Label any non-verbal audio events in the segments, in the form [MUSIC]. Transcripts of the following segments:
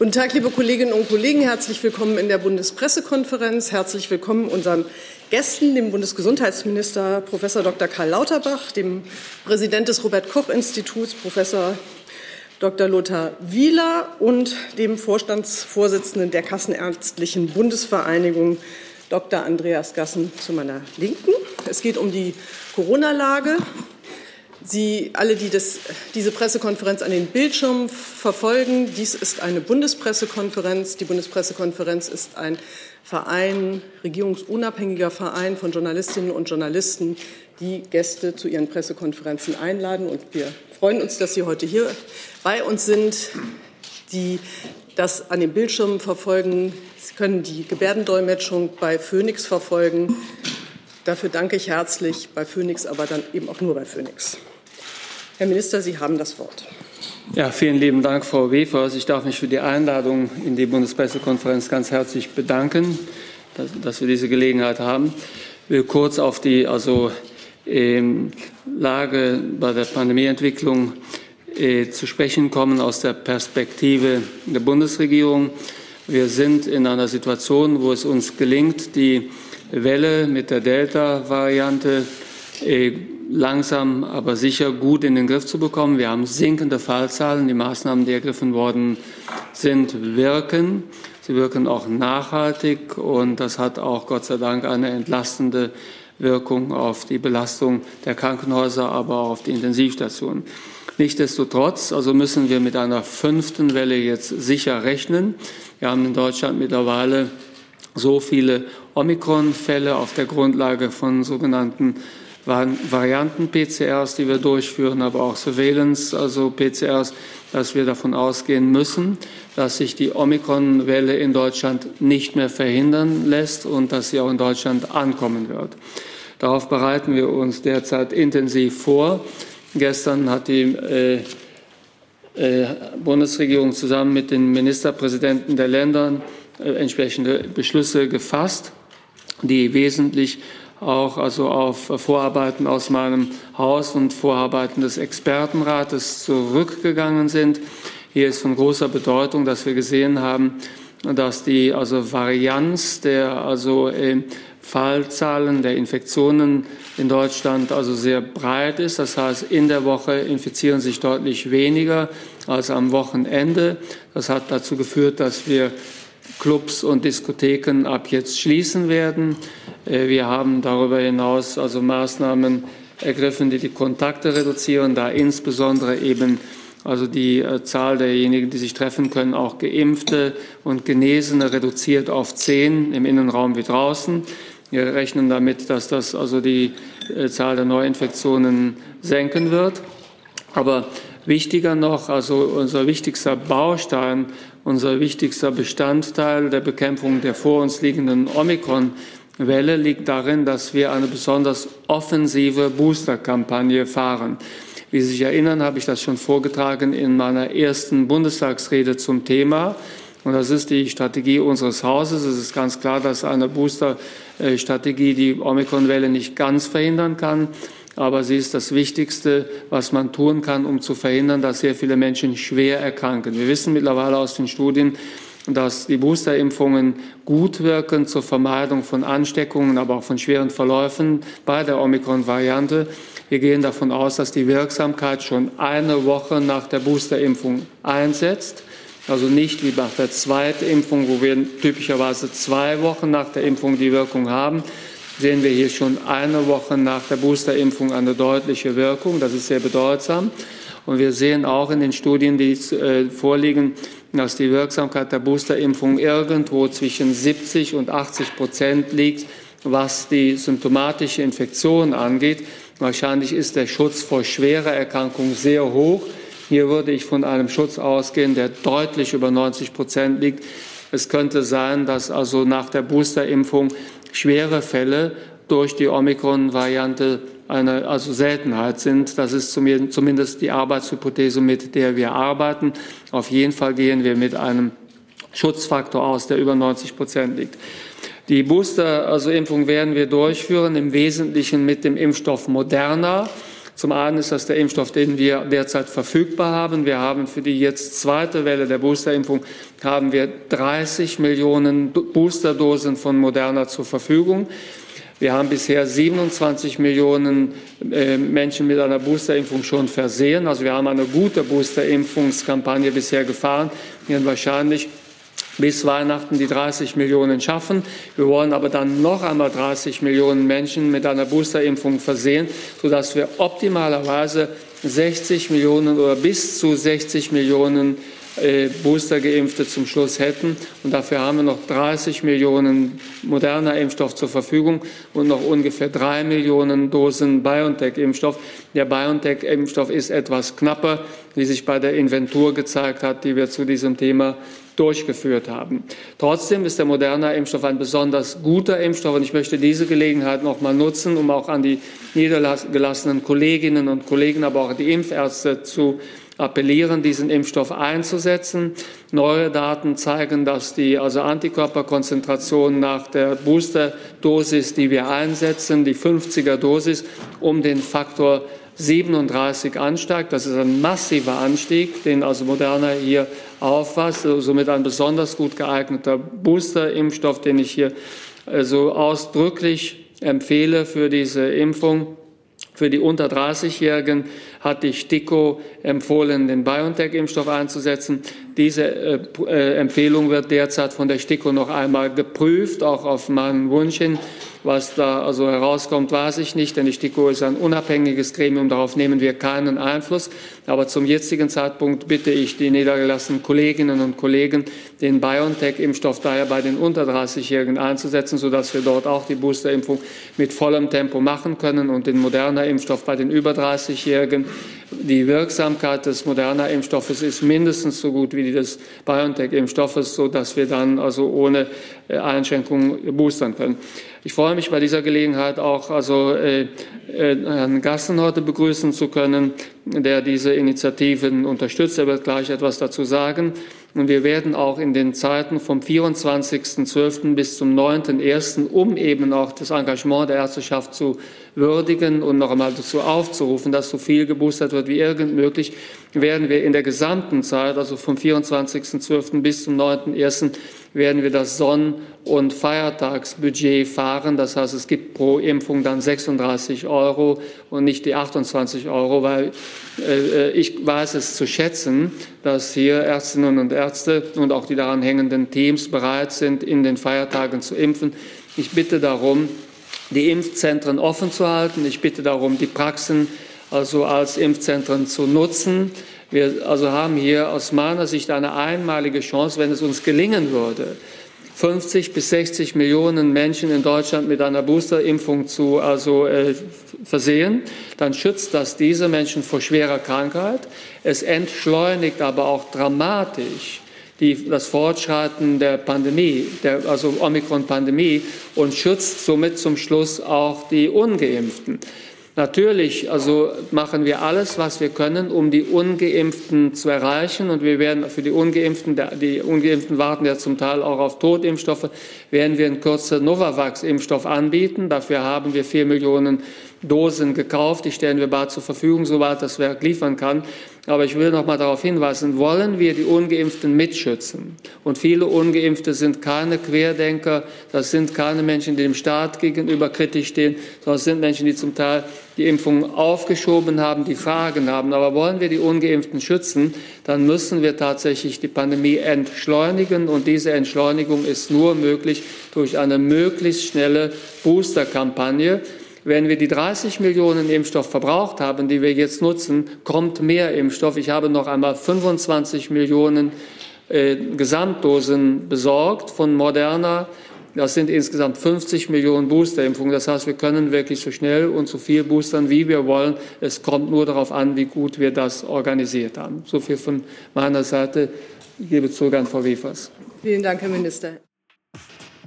Guten Tag, liebe Kolleginnen und Kollegen. Herzlich willkommen in der Bundespressekonferenz. Herzlich willkommen unseren Gästen, dem Bundesgesundheitsminister Prof. Dr. Karl Lauterbach, dem Präsident des Robert Koch Instituts Prof. Dr. Lothar Wieler und dem Vorstandsvorsitzenden der Kassenärztlichen Bundesvereinigung Dr. Andreas Gassen zu meiner Linken. Es geht um die Corona-Lage. Sie alle, die das, diese Pressekonferenz an den Bildschirmen verfolgen, dies ist eine Bundespressekonferenz. Die Bundespressekonferenz ist ein Verein, regierungsunabhängiger Verein von Journalistinnen und Journalisten, die Gäste zu ihren Pressekonferenzen einladen. Und wir freuen uns, dass Sie heute hier bei uns sind, die das an den Bildschirmen verfolgen. Sie können die Gebärdendolmetschung bei Phoenix verfolgen. Dafür danke ich herzlich bei Phoenix, aber dann eben auch nur bei Phoenix. Herr Minister, Sie haben das Wort. Ja, vielen lieben Dank, Frau Wefers. Ich darf mich für die Einladung in die Bundespressekonferenz ganz herzlich bedanken, dass, dass wir diese Gelegenheit haben. Ich will kurz auf die also, ähm, Lage bei der Pandemieentwicklung äh, zu sprechen kommen aus der Perspektive der Bundesregierung. Wir sind in einer Situation, wo es uns gelingt, die Welle mit der Delta-Variante äh, langsam, aber sicher gut in den Griff zu bekommen. Wir haben sinkende Fallzahlen. Die Maßnahmen, die ergriffen worden sind, wirken. Sie wirken auch nachhaltig und das hat auch Gott sei Dank eine entlastende Wirkung auf die Belastung der Krankenhäuser, aber auch auf die Intensivstationen. Nichtsdestotrotz, also müssen wir mit einer fünften Welle jetzt sicher rechnen. Wir haben in Deutschland mittlerweile so viele Omikron-Fälle auf der Grundlage von sogenannten Varianten-PCRs, die wir durchführen, aber auch Surveillance, also PCRs, dass wir davon ausgehen müssen, dass sich die Omikron-Welle in Deutschland nicht mehr verhindern lässt und dass sie auch in Deutschland ankommen wird. Darauf bereiten wir uns derzeit intensiv vor. Gestern hat die äh, äh, Bundesregierung zusammen mit den Ministerpräsidenten der Länder äh, entsprechende Beschlüsse gefasst, die wesentlich auch also auf Vorarbeiten aus meinem Haus und Vorarbeiten des Expertenrates zurückgegangen sind. Hier ist von großer Bedeutung, dass wir gesehen haben, dass die also Varianz der also äh, Fallzahlen der Infektionen in Deutschland also sehr breit ist. Das heißt, in der Woche infizieren sich deutlich weniger als am Wochenende. Das hat dazu geführt, dass wir Clubs und Diskotheken ab jetzt schließen werden. Äh, wir haben darüber hinaus also Maßnahmen ergriffen, die die Kontakte reduzieren, da insbesondere eben also die äh, Zahl derjenigen, die sich treffen können, auch Geimpfte und Genesene reduziert auf zehn im Innenraum wie draußen. Wir rechnen damit, dass das also die äh, Zahl der Neuinfektionen senken wird. Aber wichtiger noch, also unser wichtigster Baustein unser wichtigster Bestandteil der Bekämpfung der vor uns liegenden Omikron-Welle liegt darin, dass wir eine besonders offensive Booster-Kampagne fahren. Wie Sie sich erinnern, habe ich das schon vorgetragen in meiner ersten Bundestagsrede zum Thema. Und das ist die Strategie unseres Hauses. Es ist ganz klar, dass eine Booster-Strategie die Omikron-Welle nicht ganz verhindern kann aber sie ist das Wichtigste, was man tun kann, um zu verhindern, dass sehr viele Menschen schwer erkranken. Wir wissen mittlerweile aus den Studien, dass die Boosterimpfungen gut wirken zur Vermeidung von Ansteckungen, aber auch von schweren Verläufen bei der Omikron-Variante. Wir gehen davon aus, dass die Wirksamkeit schon eine Woche nach der Boosterimpfung einsetzt. Also nicht wie nach der zweiten Impfung, wo wir typischerweise zwei Wochen nach der Impfung die Wirkung haben, sehen wir hier schon eine Woche nach der Boosterimpfung eine deutliche Wirkung. Das ist sehr bedeutsam. Und wir sehen auch in den Studien, die äh, vorliegen, dass die Wirksamkeit der Boosterimpfung irgendwo zwischen 70 und 80 Prozent liegt, was die symptomatische Infektion angeht. Wahrscheinlich ist der Schutz vor schwerer Erkrankung sehr hoch. Hier würde ich von einem Schutz ausgehen, der deutlich über 90 Prozent liegt. Es könnte sein, dass also nach der Boosterimpfung schwere Fälle durch die Omikron-Variante eine also Seltenheit sind. Das ist zumindest die Arbeitshypothese, mit der wir arbeiten. Auf jeden Fall gehen wir mit einem Schutzfaktor aus, der über 90 Prozent liegt. Die Booster, also Impfung werden wir durchführen, im Wesentlichen mit dem Impfstoff Moderna. Zum einen ist das der Impfstoff, den wir derzeit verfügbar haben. Wir haben für die jetzt zweite Welle der Boosterimpfung haben wir 30 Millionen Boosterdosen von Moderna zur Verfügung. Wir haben bisher 27 Millionen äh, Menschen mit einer Boosterimpfung schon versehen. Also wir haben eine gute Boosterimpfungskampagne bisher gefahren. Wir werden wahrscheinlich bis Weihnachten die 30 Millionen schaffen. Wir wollen aber dann noch einmal 30 Millionen Menschen mit einer Boosterimpfung versehen, sodass wir optimalerweise 60 Millionen oder bis zu 60 Millionen äh, Booster-Geimpfte zum Schluss hätten. Und dafür haben wir noch 30 Millionen moderner Impfstoff zur Verfügung und noch ungefähr drei Millionen Dosen BioNTech-Impfstoff. Der BioNTech-Impfstoff ist etwas knapper, wie sich bei der Inventur gezeigt hat, die wir zu diesem Thema durchgeführt haben. Trotzdem ist der moderne Impfstoff ein besonders guter Impfstoff und ich möchte diese Gelegenheit noch mal nutzen, um auch an die niedergelassenen Kolleginnen und Kollegen, aber auch die Impfärzte zu appellieren, diesen Impfstoff einzusetzen. Neue Daten zeigen, dass die also Antikörperkonzentration nach der Boosterdosis, die wir einsetzen, die 50er Dosis, um den Faktor 37 ansteigt. Das ist ein massiver Anstieg, den also Moderna hier auffasst. Somit ein besonders gut geeigneter Booster-Impfstoff, den ich hier so also ausdrücklich empfehle für diese Impfung. Für die unter 30-Jährigen hat die STIKO empfohlen, den BioNTech-Impfstoff einzusetzen. Diese äh, äh, Empfehlung wird derzeit von der STIKO noch einmal geprüft, auch auf meinen Wunsch hin. Was da also herauskommt, weiß ich nicht, denn die STIKO ist ein unabhängiges Gremium, darauf nehmen wir keinen Einfluss. Aber zum jetzigen Zeitpunkt bitte ich die niedergelassenen Kolleginnen und Kollegen, den BioNTech-Impfstoff daher bei den unter 30-Jährigen einzusetzen, sodass wir dort auch die Boosterimpfung mit vollem Tempo machen können und den moderner Impfstoff bei den über 30-Jährigen. Die Wirksamkeit des moderner Impfstoffes ist mindestens so gut wie die des BioNTech-Impfstoffes, sodass wir dann also ohne Einschränkungen boostern können. Ich freue mich bei dieser Gelegenheit auch, also äh, äh, Herrn Gassen heute begrüßen zu können, der diese Initiativen unterstützt. Er wird gleich etwas dazu sagen. Und wir werden auch in den Zeiten vom 24.12. bis zum 9.1., um eben auch das Engagement der Ärzteschaft zu würdigen und noch einmal dazu aufzurufen, dass so viel geboostert wird wie irgend möglich, werden wir in der gesamten Zeit, also vom 24.12. bis zum 9.1., werden wir das Sonn- und Feiertagsbudget fahren. Das heißt, es gibt pro Impfung dann 36 Euro und nicht die 28 Euro, weil äh, ich weiß es zu schätzen, dass hier Ärztinnen und Ärzte und auch die daran hängenden Teams bereit sind, in den Feiertagen zu impfen. Ich bitte darum, die Impfzentren offen zu halten. Ich bitte darum, die Praxen also als Impfzentren zu nutzen. Wir also haben hier aus meiner Sicht eine einmalige Chance, wenn es uns gelingen würde, 50 bis 60 Millionen Menschen in Deutschland mit einer Boosterimpfung zu also, äh, versehen, dann schützt das diese Menschen vor schwerer Krankheit. Es entschleunigt aber auch dramatisch die, das Fortschreiten der Pandemie, der, also Omikron-Pandemie und schützt somit zum Schluss auch die Ungeimpften. Natürlich, also machen wir alles, was wir können, um die Ungeimpften zu erreichen. Und wir werden für die Ungeimpften, die Ungeimpften warten ja zum Teil auch auf Totimpfstoffe, werden wir in Kürze Novavax-Impfstoff anbieten. Dafür haben wir vier Millionen Dosen gekauft. Die stellen wir bald zur Verfügung, soweit das Werk liefern kann. Aber ich will noch mal darauf hinweisen, wollen wir die Ungeimpften mitschützen? Und viele Ungeimpfte sind keine Querdenker, das sind keine Menschen, die dem Staat gegenüber kritisch stehen, sondern es sind Menschen, die zum Teil die Impfung aufgeschoben haben, die Fragen haben. Aber wollen wir die Ungeimpften schützen, dann müssen wir tatsächlich die Pandemie entschleunigen. Und diese Entschleunigung ist nur möglich durch eine möglichst schnelle Boosterkampagne. Wenn wir die 30 Millionen Impfstoff verbraucht haben, die wir jetzt nutzen, kommt mehr Impfstoff. Ich habe noch einmal 25 Millionen äh, Gesamtdosen besorgt von Moderna. Das sind insgesamt 50 Millionen Boosterimpfungen. Das heißt, wir können wirklich so schnell und so viel boostern, wie wir wollen. Es kommt nur darauf an, wie gut wir das organisiert haben. So viel von meiner Seite. Ich gebe zurück an Frau Wefers. Vielen Dank, Herr Minister.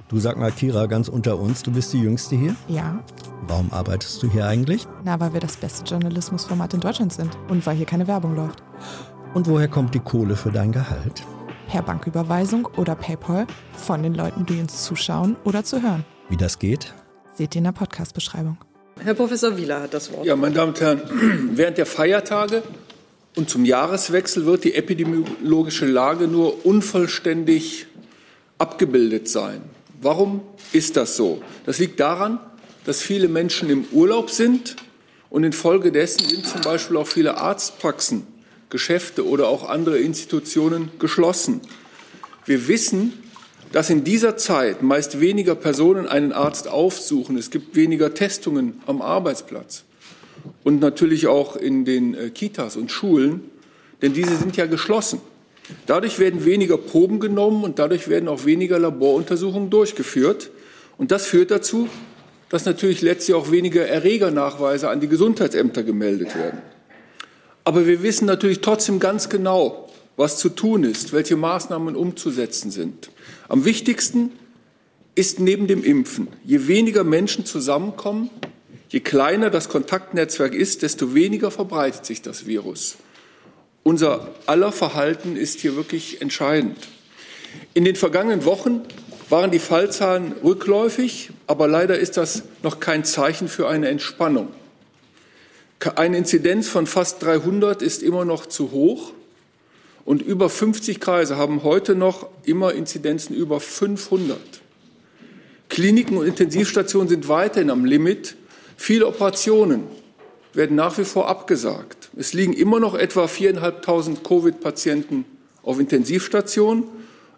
Du sag mal, Kira, ganz unter uns, du bist die Jüngste hier? Ja. Warum arbeitest du hier eigentlich? Na, weil wir das beste Journalismusformat in Deutschland sind und weil hier keine Werbung läuft. Und woher kommt die Kohle für dein Gehalt? Per Banküberweisung oder PayPal von den Leuten, die uns zuschauen oder zu hören. Wie das geht? Seht ihr in der Podcast-Beschreibung. Herr Professor Wieler hat das Wort. Ja, meine Damen und Herren, [CLEARS THROAT] während der Feiertage und zum Jahreswechsel wird die epidemiologische Lage nur unvollständig abgebildet sein. Warum ist das so? Das liegt daran, dass viele Menschen im Urlaub sind und infolgedessen sind zum Beispiel auch viele Arztpraxen, Geschäfte oder auch andere Institutionen geschlossen. Wir wissen, dass in dieser Zeit meist weniger Personen einen Arzt aufsuchen. Es gibt weniger Testungen am Arbeitsplatz und natürlich auch in den äh, Kitas und Schulen, denn diese sind ja geschlossen. Dadurch werden weniger Proben genommen und dadurch werden auch weniger Laboruntersuchungen durchgeführt. Und das führt dazu, dass natürlich letztlich auch weniger Erregernachweise an die Gesundheitsämter gemeldet werden. Aber wir wissen natürlich trotzdem ganz genau, was zu tun ist, welche Maßnahmen umzusetzen sind. Am wichtigsten ist neben dem Impfen, je weniger Menschen zusammenkommen, je kleiner das Kontaktnetzwerk ist, desto weniger verbreitet sich das Virus. Unser aller Verhalten ist hier wirklich entscheidend. In den vergangenen Wochen waren die Fallzahlen rückläufig, aber leider ist das noch kein Zeichen für eine Entspannung. Eine Inzidenz von fast 300 ist immer noch zu hoch. Und über 50 Kreise haben heute noch immer Inzidenzen über 500. Kliniken und Intensivstationen sind weiterhin am Limit. Viele Operationen werden nach wie vor abgesagt. Es liegen immer noch etwa 4.500 Covid-Patienten auf Intensivstationen.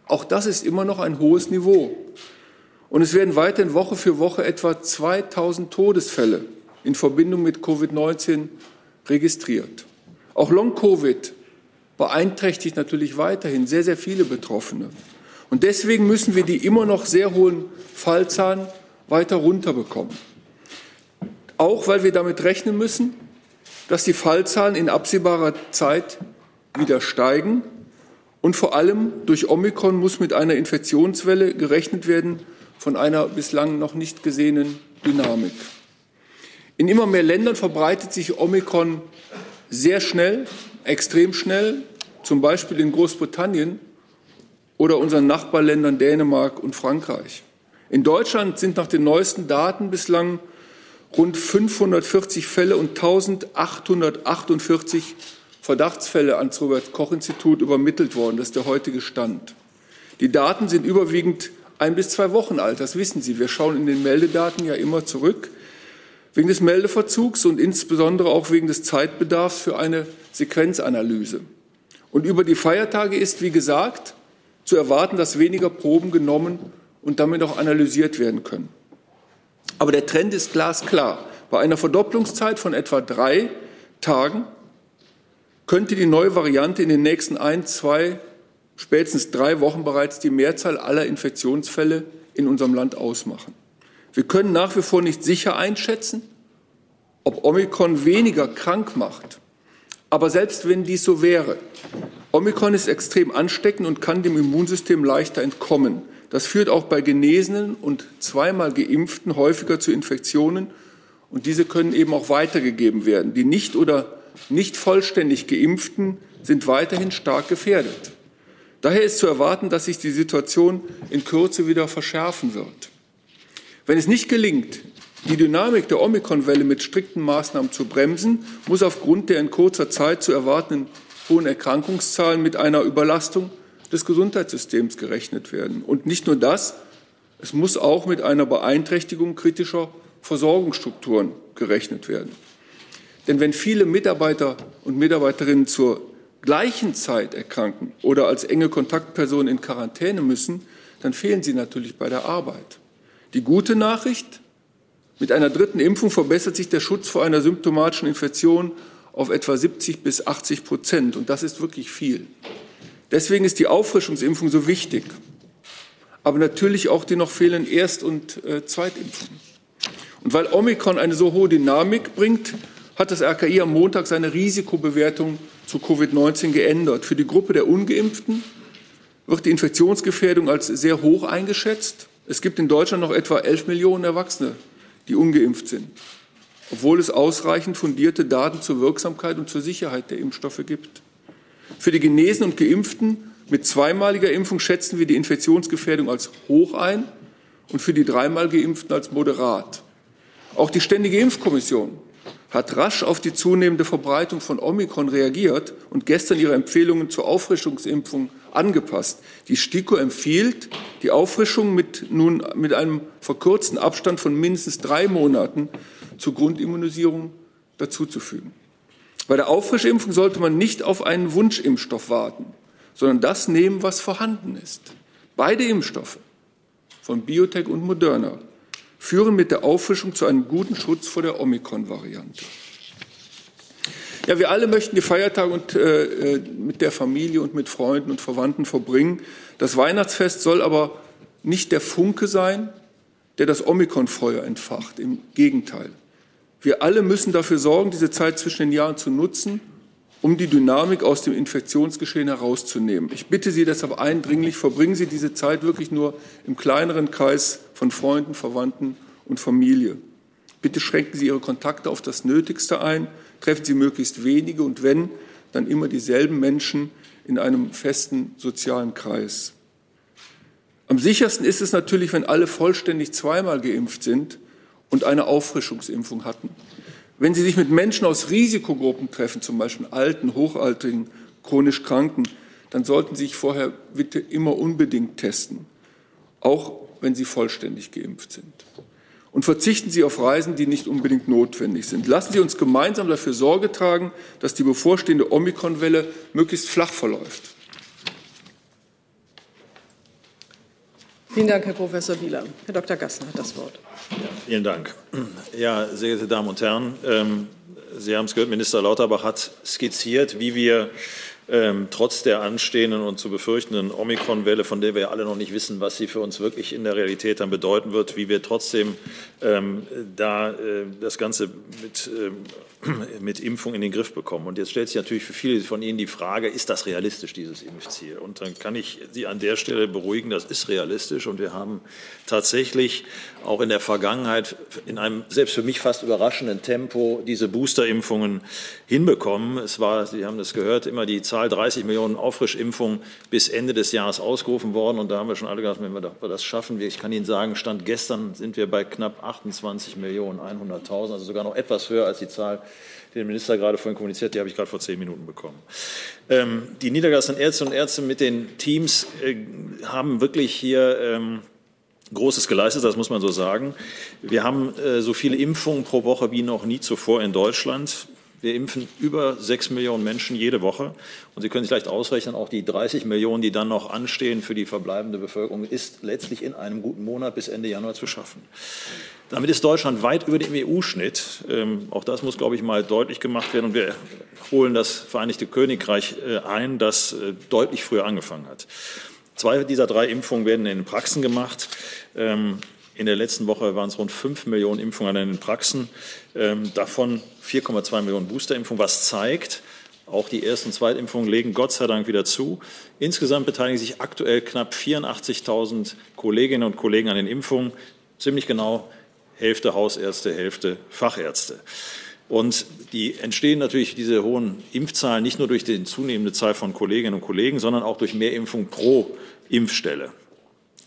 Auch das ist immer noch ein hohes Niveau. Und es werden weiterhin Woche für Woche etwa 2.000 Todesfälle in Verbindung mit Covid-19 registriert. Auch Long-Covid beeinträchtigt natürlich weiterhin sehr, sehr viele Betroffene. Und deswegen müssen wir die immer noch sehr hohen Fallzahlen weiter runterbekommen. Auch weil wir damit rechnen müssen, dass die Fallzahlen in absehbarer Zeit wieder steigen. Und vor allem durch Omikron muss mit einer Infektionswelle gerechnet werden von einer bislang noch nicht gesehenen Dynamik. In immer mehr Ländern verbreitet sich Omikron sehr schnell extrem schnell, zum Beispiel in Großbritannien oder unseren Nachbarländern Dänemark und Frankreich. In Deutschland sind nach den neuesten Daten bislang rund 540 Fälle und 1848 Verdachtsfälle ans Robert Koch Institut übermittelt worden. Das ist der heutige Stand. Die Daten sind überwiegend ein bis zwei Wochen alt. Das wissen Sie. Wir schauen in den Meldedaten ja immer zurück wegen des Meldeverzugs und insbesondere auch wegen des Zeitbedarfs für eine Sequenzanalyse. Und über die Feiertage ist, wie gesagt, zu erwarten, dass weniger Proben genommen und damit auch analysiert werden können. Aber der Trend ist glasklar. Bei einer Verdopplungszeit von etwa drei Tagen könnte die neue Variante in den nächsten ein, zwei, spätestens drei Wochen bereits die Mehrzahl aller Infektionsfälle in unserem Land ausmachen. Wir können nach wie vor nicht sicher einschätzen, ob Omikron weniger krank macht. Aber selbst wenn dies so wäre, Omikron ist extrem ansteckend und kann dem Immunsystem leichter entkommen. Das führt auch bei Genesenen und zweimal Geimpften häufiger zu Infektionen und diese können eben auch weitergegeben werden. Die nicht oder nicht vollständig Geimpften sind weiterhin stark gefährdet. Daher ist zu erwarten, dass sich die Situation in Kürze wieder verschärfen wird. Wenn es nicht gelingt, die Dynamik der Omikron-Welle mit strikten Maßnahmen zu bremsen, muss aufgrund der in kurzer Zeit zu erwartenden hohen Erkrankungszahlen mit einer Überlastung des Gesundheitssystems gerechnet werden. Und nicht nur das, es muss auch mit einer Beeinträchtigung kritischer Versorgungsstrukturen gerechnet werden. Denn wenn viele Mitarbeiter und Mitarbeiterinnen zur gleichen Zeit erkranken oder als enge Kontaktpersonen in Quarantäne müssen, dann fehlen sie natürlich bei der Arbeit. Die gute Nachricht, mit einer dritten Impfung verbessert sich der Schutz vor einer symptomatischen Infektion auf etwa 70 bis 80 Prozent. Und das ist wirklich viel. Deswegen ist die Auffrischungsimpfung so wichtig. Aber natürlich auch die noch fehlenden Erst- und äh, Zweitimpfungen. Und weil Omikron eine so hohe Dynamik bringt, hat das RKI am Montag seine Risikobewertung zu Covid-19 geändert. Für die Gruppe der Ungeimpften wird die Infektionsgefährdung als sehr hoch eingeschätzt. Es gibt in Deutschland noch etwa 11 Millionen Erwachsene, die ungeimpft sind, obwohl es ausreichend fundierte Daten zur Wirksamkeit und zur Sicherheit der Impfstoffe gibt. Für die Genesenen und Geimpften mit zweimaliger Impfung schätzen wir die Infektionsgefährdung als hoch ein und für die dreimal Geimpften als moderat. Auch die Ständige Impfkommission hat rasch auf die zunehmende Verbreitung von Omikron reagiert und gestern ihre Empfehlungen zur Auffrischungsimpfung angepasst. Die STIKO empfiehlt, die Auffrischung mit nun mit einem verkürzten Abstand von mindestens drei Monaten zur Grundimmunisierung dazuzufügen. Bei der Auffrischimpfung sollte man nicht auf einen Wunschimpfstoff warten, sondern das nehmen, was vorhanden ist. Beide Impfstoffe von Biotech und Moderna führen mit der Auffrischung zu einem guten Schutz vor der Omikron-Variante. Ja, wir alle möchten die Feiertage und, äh, äh, mit der Familie und mit Freunden und Verwandten verbringen. Das Weihnachtsfest soll aber nicht der Funke sein, der das Omikron-Feuer entfacht. Im Gegenteil. Wir alle müssen dafür sorgen, diese Zeit zwischen den Jahren zu nutzen, um die Dynamik aus dem Infektionsgeschehen herauszunehmen. Ich bitte Sie deshalb eindringlich, verbringen Sie diese Zeit wirklich nur im kleineren Kreis von Freunden, Verwandten und Familie. Bitte schränken Sie Ihre Kontakte auf das Nötigste ein, treffen Sie möglichst wenige und wenn, dann immer dieselben Menschen in einem festen sozialen Kreis. Am sichersten ist es natürlich, wenn alle vollständig zweimal geimpft sind und eine Auffrischungsimpfung hatten. Wenn Sie sich mit Menschen aus Risikogruppen treffen, zum Beispiel Alten, Hochaltrigen, chronisch Kranken, dann sollten Sie sich vorher bitte immer unbedingt testen, auch wenn Sie vollständig geimpft sind. Und verzichten Sie auf Reisen, die nicht unbedingt notwendig sind. Lassen Sie uns gemeinsam dafür Sorge tragen, dass die bevorstehende Omikronwelle möglichst flach verläuft. Vielen Dank, Herr Professor Wieler. Herr Dr. Gassner hat das Wort. Vielen Dank. Ja, sehr geehrte Damen und Herren, ähm, Sie haben es gehört, Minister Lauterbach hat skizziert, wie wir ähm, trotz der anstehenden und zu befürchtenden Omikron-Welle, von der wir alle noch nicht wissen, was sie für uns wirklich in der Realität dann bedeuten wird, wie wir trotzdem ähm, da äh, das Ganze mit, ähm, mit Impfung in den Griff bekommen. Und jetzt stellt sich natürlich für viele von Ihnen die Frage, ist das realistisch, dieses Impfziel? Und dann kann ich Sie an der Stelle beruhigen, das ist realistisch. Und wir haben tatsächlich auch in der Vergangenheit in einem selbst für mich fast überraschenden Tempo diese Boosterimpfungen hinbekommen. Es war, Sie haben das gehört, immer die Zahl 30 Millionen Auffrischimpfungen bis Ende des Jahres ausgerufen worden. Und da haben wir schon alle gedacht, wenn wir das schaffen, ich kann Ihnen sagen, Stand gestern sind wir bei knapp 28 Millionen 100.000, also sogar noch etwas höher als die Zahl, die der Minister gerade vorhin kommuniziert, die habe ich gerade vor zehn Minuten bekommen. Ähm, die niedergelassenen Ärzte und Ärzte mit den Teams äh, haben wirklich hier ähm, Großes geleistet, das muss man so sagen. Wir haben äh, so viele Impfungen pro Woche wie noch nie zuvor in Deutschland. Wir impfen über sechs Millionen Menschen jede Woche. Und Sie können sich leicht ausrechnen, auch die 30 Millionen, die dann noch anstehen für die verbleibende Bevölkerung, ist letztlich in einem guten Monat bis Ende Januar zu schaffen. Damit ist Deutschland weit über dem EU-Schnitt. Ähm, auch das muss, glaube ich, mal deutlich gemacht werden. Und wir holen das Vereinigte Königreich äh, ein, das äh, deutlich früher angefangen hat. Zwei dieser drei Impfungen werden in den Praxen gemacht. Ähm, in der letzten Woche waren es rund 5 Millionen Impfungen an den Praxen, ähm, davon 4,2 Millionen Boosterimpfungen, was zeigt, auch die Erst- und Zweitimpfungen legen Gott sei Dank wieder zu. Insgesamt beteiligen sich aktuell knapp 84.000 Kolleginnen und Kollegen an den Impfungen, ziemlich genau Hälfte Hausärzte, Hälfte Fachärzte. Und die entstehen natürlich diese hohen Impfzahlen nicht nur durch die zunehmende Zahl von Kolleginnen und Kollegen, sondern auch durch mehr Impfung pro Impfstelle.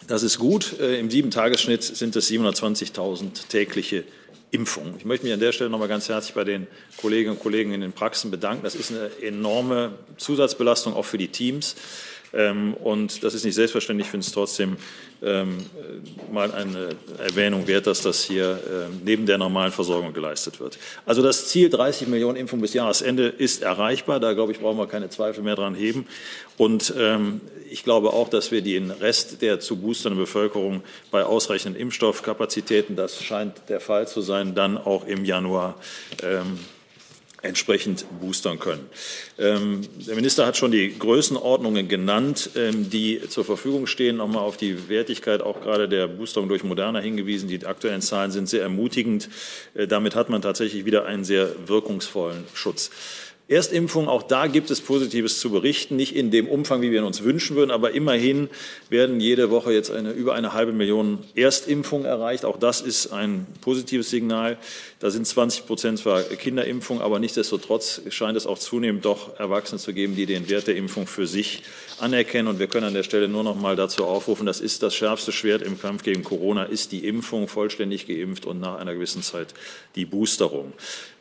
Das ist gut. Äh, Im Sieben-Tagesschnitt sind es 720.000 tägliche Impfungen. Ich möchte mich an der Stelle noch mal ganz herzlich bei den Kolleginnen und Kollegen in den Praxen bedanken. Das ist eine enorme Zusatzbelastung auch für die Teams. Ähm, und das ist nicht selbstverständlich. Ich finde es trotzdem ähm, mal eine Erwähnung wert, dass das hier ähm, neben der normalen Versorgung geleistet wird. Also das Ziel 30 Millionen Impfungen bis Jahresende ist erreichbar. Da glaube ich, brauchen wir keine Zweifel mehr dran heben. Und ich glaube auch, dass wir den Rest der zu boosternden Bevölkerung bei ausreichenden Impfstoffkapazitäten, das scheint der Fall zu sein, dann auch im Januar entsprechend boostern können. Ähm, der Minister hat schon die Größenordnungen genannt, ähm, die zur Verfügung stehen. Nochmal auf die Wertigkeit auch gerade der Boosterung durch Moderna hingewiesen. Die aktuellen Zahlen sind sehr ermutigend. Äh, damit hat man tatsächlich wieder einen sehr wirkungsvollen Schutz. Erstimpfung, auch da gibt es Positives zu berichten, nicht in dem Umfang, wie wir uns wünschen würden, aber immerhin werden jede Woche jetzt eine, über eine halbe Million Erstimpfungen erreicht. Auch das ist ein positives Signal. Da sind 20 Prozent zwar Kinderimpfung, aber nichtsdestotrotz scheint es auch zunehmend doch Erwachsene zu geben, die den Wert der Impfung für sich anerkennen. Und wir können an der Stelle nur noch mal dazu aufrufen, das ist das schärfste Schwert im Kampf gegen Corona, ist die Impfung, vollständig geimpft und nach einer gewissen Zeit die Boosterung.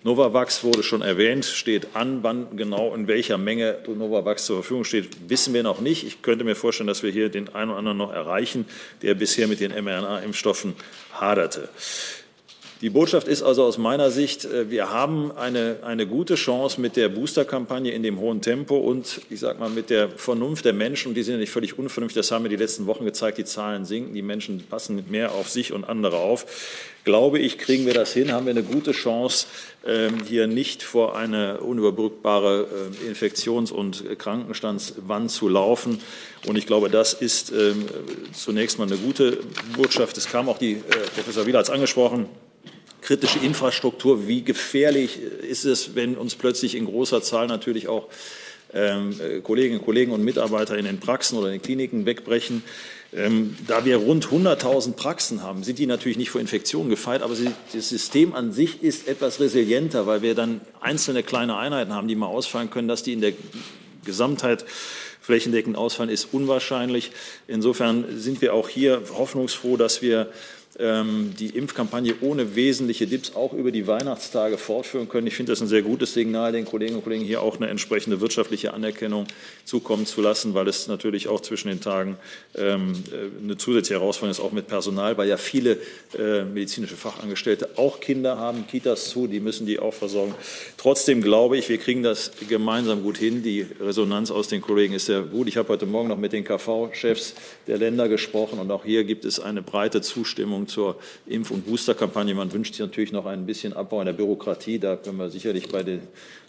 Novavax wurde schon erwähnt, steht an. Wann genau in welcher Menge Novavax zur Verfügung steht, wissen wir noch nicht. Ich könnte mir vorstellen, dass wir hier den einen oder anderen noch erreichen, der bisher mit den mRNA-Impfstoffen haderte. Die Botschaft ist also aus meiner Sicht, äh, wir haben eine, eine gute Chance mit der Boosterkampagne in dem hohen Tempo und ich sage mal mit der Vernunft der Menschen, und die sind ja nicht völlig unvernünftig, das haben wir die letzten Wochen gezeigt, die Zahlen sinken, die Menschen passen mehr auf sich und andere auf. Glaube ich, kriegen wir das hin, haben wir eine gute Chance, ähm, hier nicht vor eine unüberbrückbare äh, Infektions- und Krankenstandswand zu laufen. Und ich glaube, das ist ähm, zunächst mal eine gute Botschaft. Es kam auch die äh, Professor Wieler als angesprochen kritische Infrastruktur, wie gefährlich ist es, wenn uns plötzlich in großer Zahl natürlich auch ähm, äh, Kolleginnen und Kollegen und Mitarbeiter in den Praxen oder in den Kliniken wegbrechen. Ähm, da wir rund 100.000 Praxen haben, sind die natürlich nicht vor Infektionen gefeit, aber sie, das System an sich ist etwas resilienter, weil wir dann einzelne kleine Einheiten haben, die mal ausfallen können, dass die in der Gesamtheit flächendeckend ausfallen, ist unwahrscheinlich. Insofern sind wir auch hier hoffnungsfroh, dass wir die Impfkampagne ohne wesentliche Dips auch über die Weihnachtstage fortführen können. Ich finde das ein sehr gutes Signal, den Kolleginnen und Kollegen hier auch eine entsprechende wirtschaftliche Anerkennung zukommen zu lassen, weil es natürlich auch zwischen den Tagen ähm, äh, eine zusätzliche Herausforderung ist, auch mit Personal, weil ja viele äh, medizinische Fachangestellte auch Kinder haben, Kitas zu, die müssen die auch versorgen. Trotzdem glaube ich, wir kriegen das gemeinsam gut hin. Die Resonanz aus den Kollegen ist sehr gut. Ich habe heute Morgen noch mit den KV-Chefs der Länder gesprochen und auch hier gibt es eine breite Zustimmung zur Impf- und Boosterkampagne. Man wünscht sich natürlich noch ein bisschen Abbau in der Bürokratie. Da können wir sicherlich bei der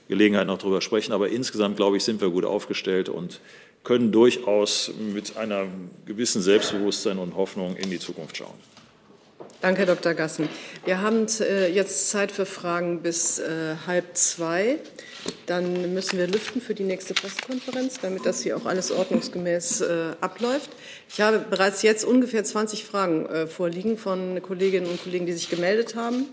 Gelegenheit noch drüber sprechen. Aber insgesamt, glaube ich, sind wir gut aufgestellt und können durchaus mit einer gewissen Selbstbewusstsein und Hoffnung in die Zukunft schauen. Danke, Herr Dr. Gassen. Wir haben äh, jetzt Zeit für Fragen bis äh, halb zwei. Dann müssen wir lüften für die nächste Pressekonferenz, damit das hier auch alles ordnungsgemäß äh, abläuft. Ich habe bereits jetzt ungefähr 20 Fragen äh, vorliegen von Kolleginnen und Kollegen, die sich gemeldet haben.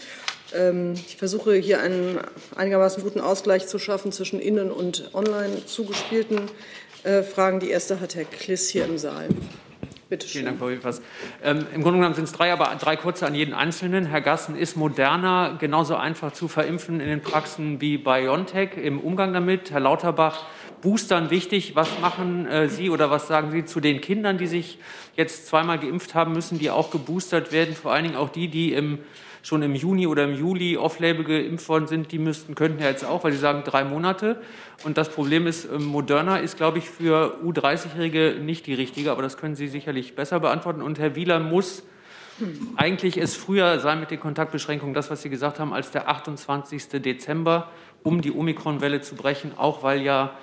Ähm, ich versuche hier einen einigermaßen guten Ausgleich zu schaffen zwischen innen und online zugespielten äh, Fragen. Die erste hat Herr Kliss hier im Saal. Bitte schön. Vielen Dank, Frau Wilfers. Ähm, Im Grunde genommen sind es drei, aber drei kurze an jeden Einzelnen. Herr Gassen, ist Moderna genauso einfach zu verimpfen in den Praxen wie BioNTech im Umgang damit? Herr Lauterbach, Boostern wichtig. Was machen äh, Sie oder was sagen Sie zu den Kindern, die sich jetzt zweimal geimpft haben müssen, die auch geboostert werden? Vor allen Dingen auch die, die im schon im Juni oder im Juli off-label geimpft worden sind, die müssten, könnten ja jetzt auch, weil sie sagen drei Monate. Und das Problem ist, ähm, Moderna ist, glaube ich, für U30-Jährige nicht die richtige, aber das können Sie sicherlich besser beantworten. Und Herr Wieler muss eigentlich es früher sein mit den Kontaktbeschränkungen, das, was Sie gesagt haben, als der 28. Dezember, um die Omikron-Welle zu brechen, auch weil ja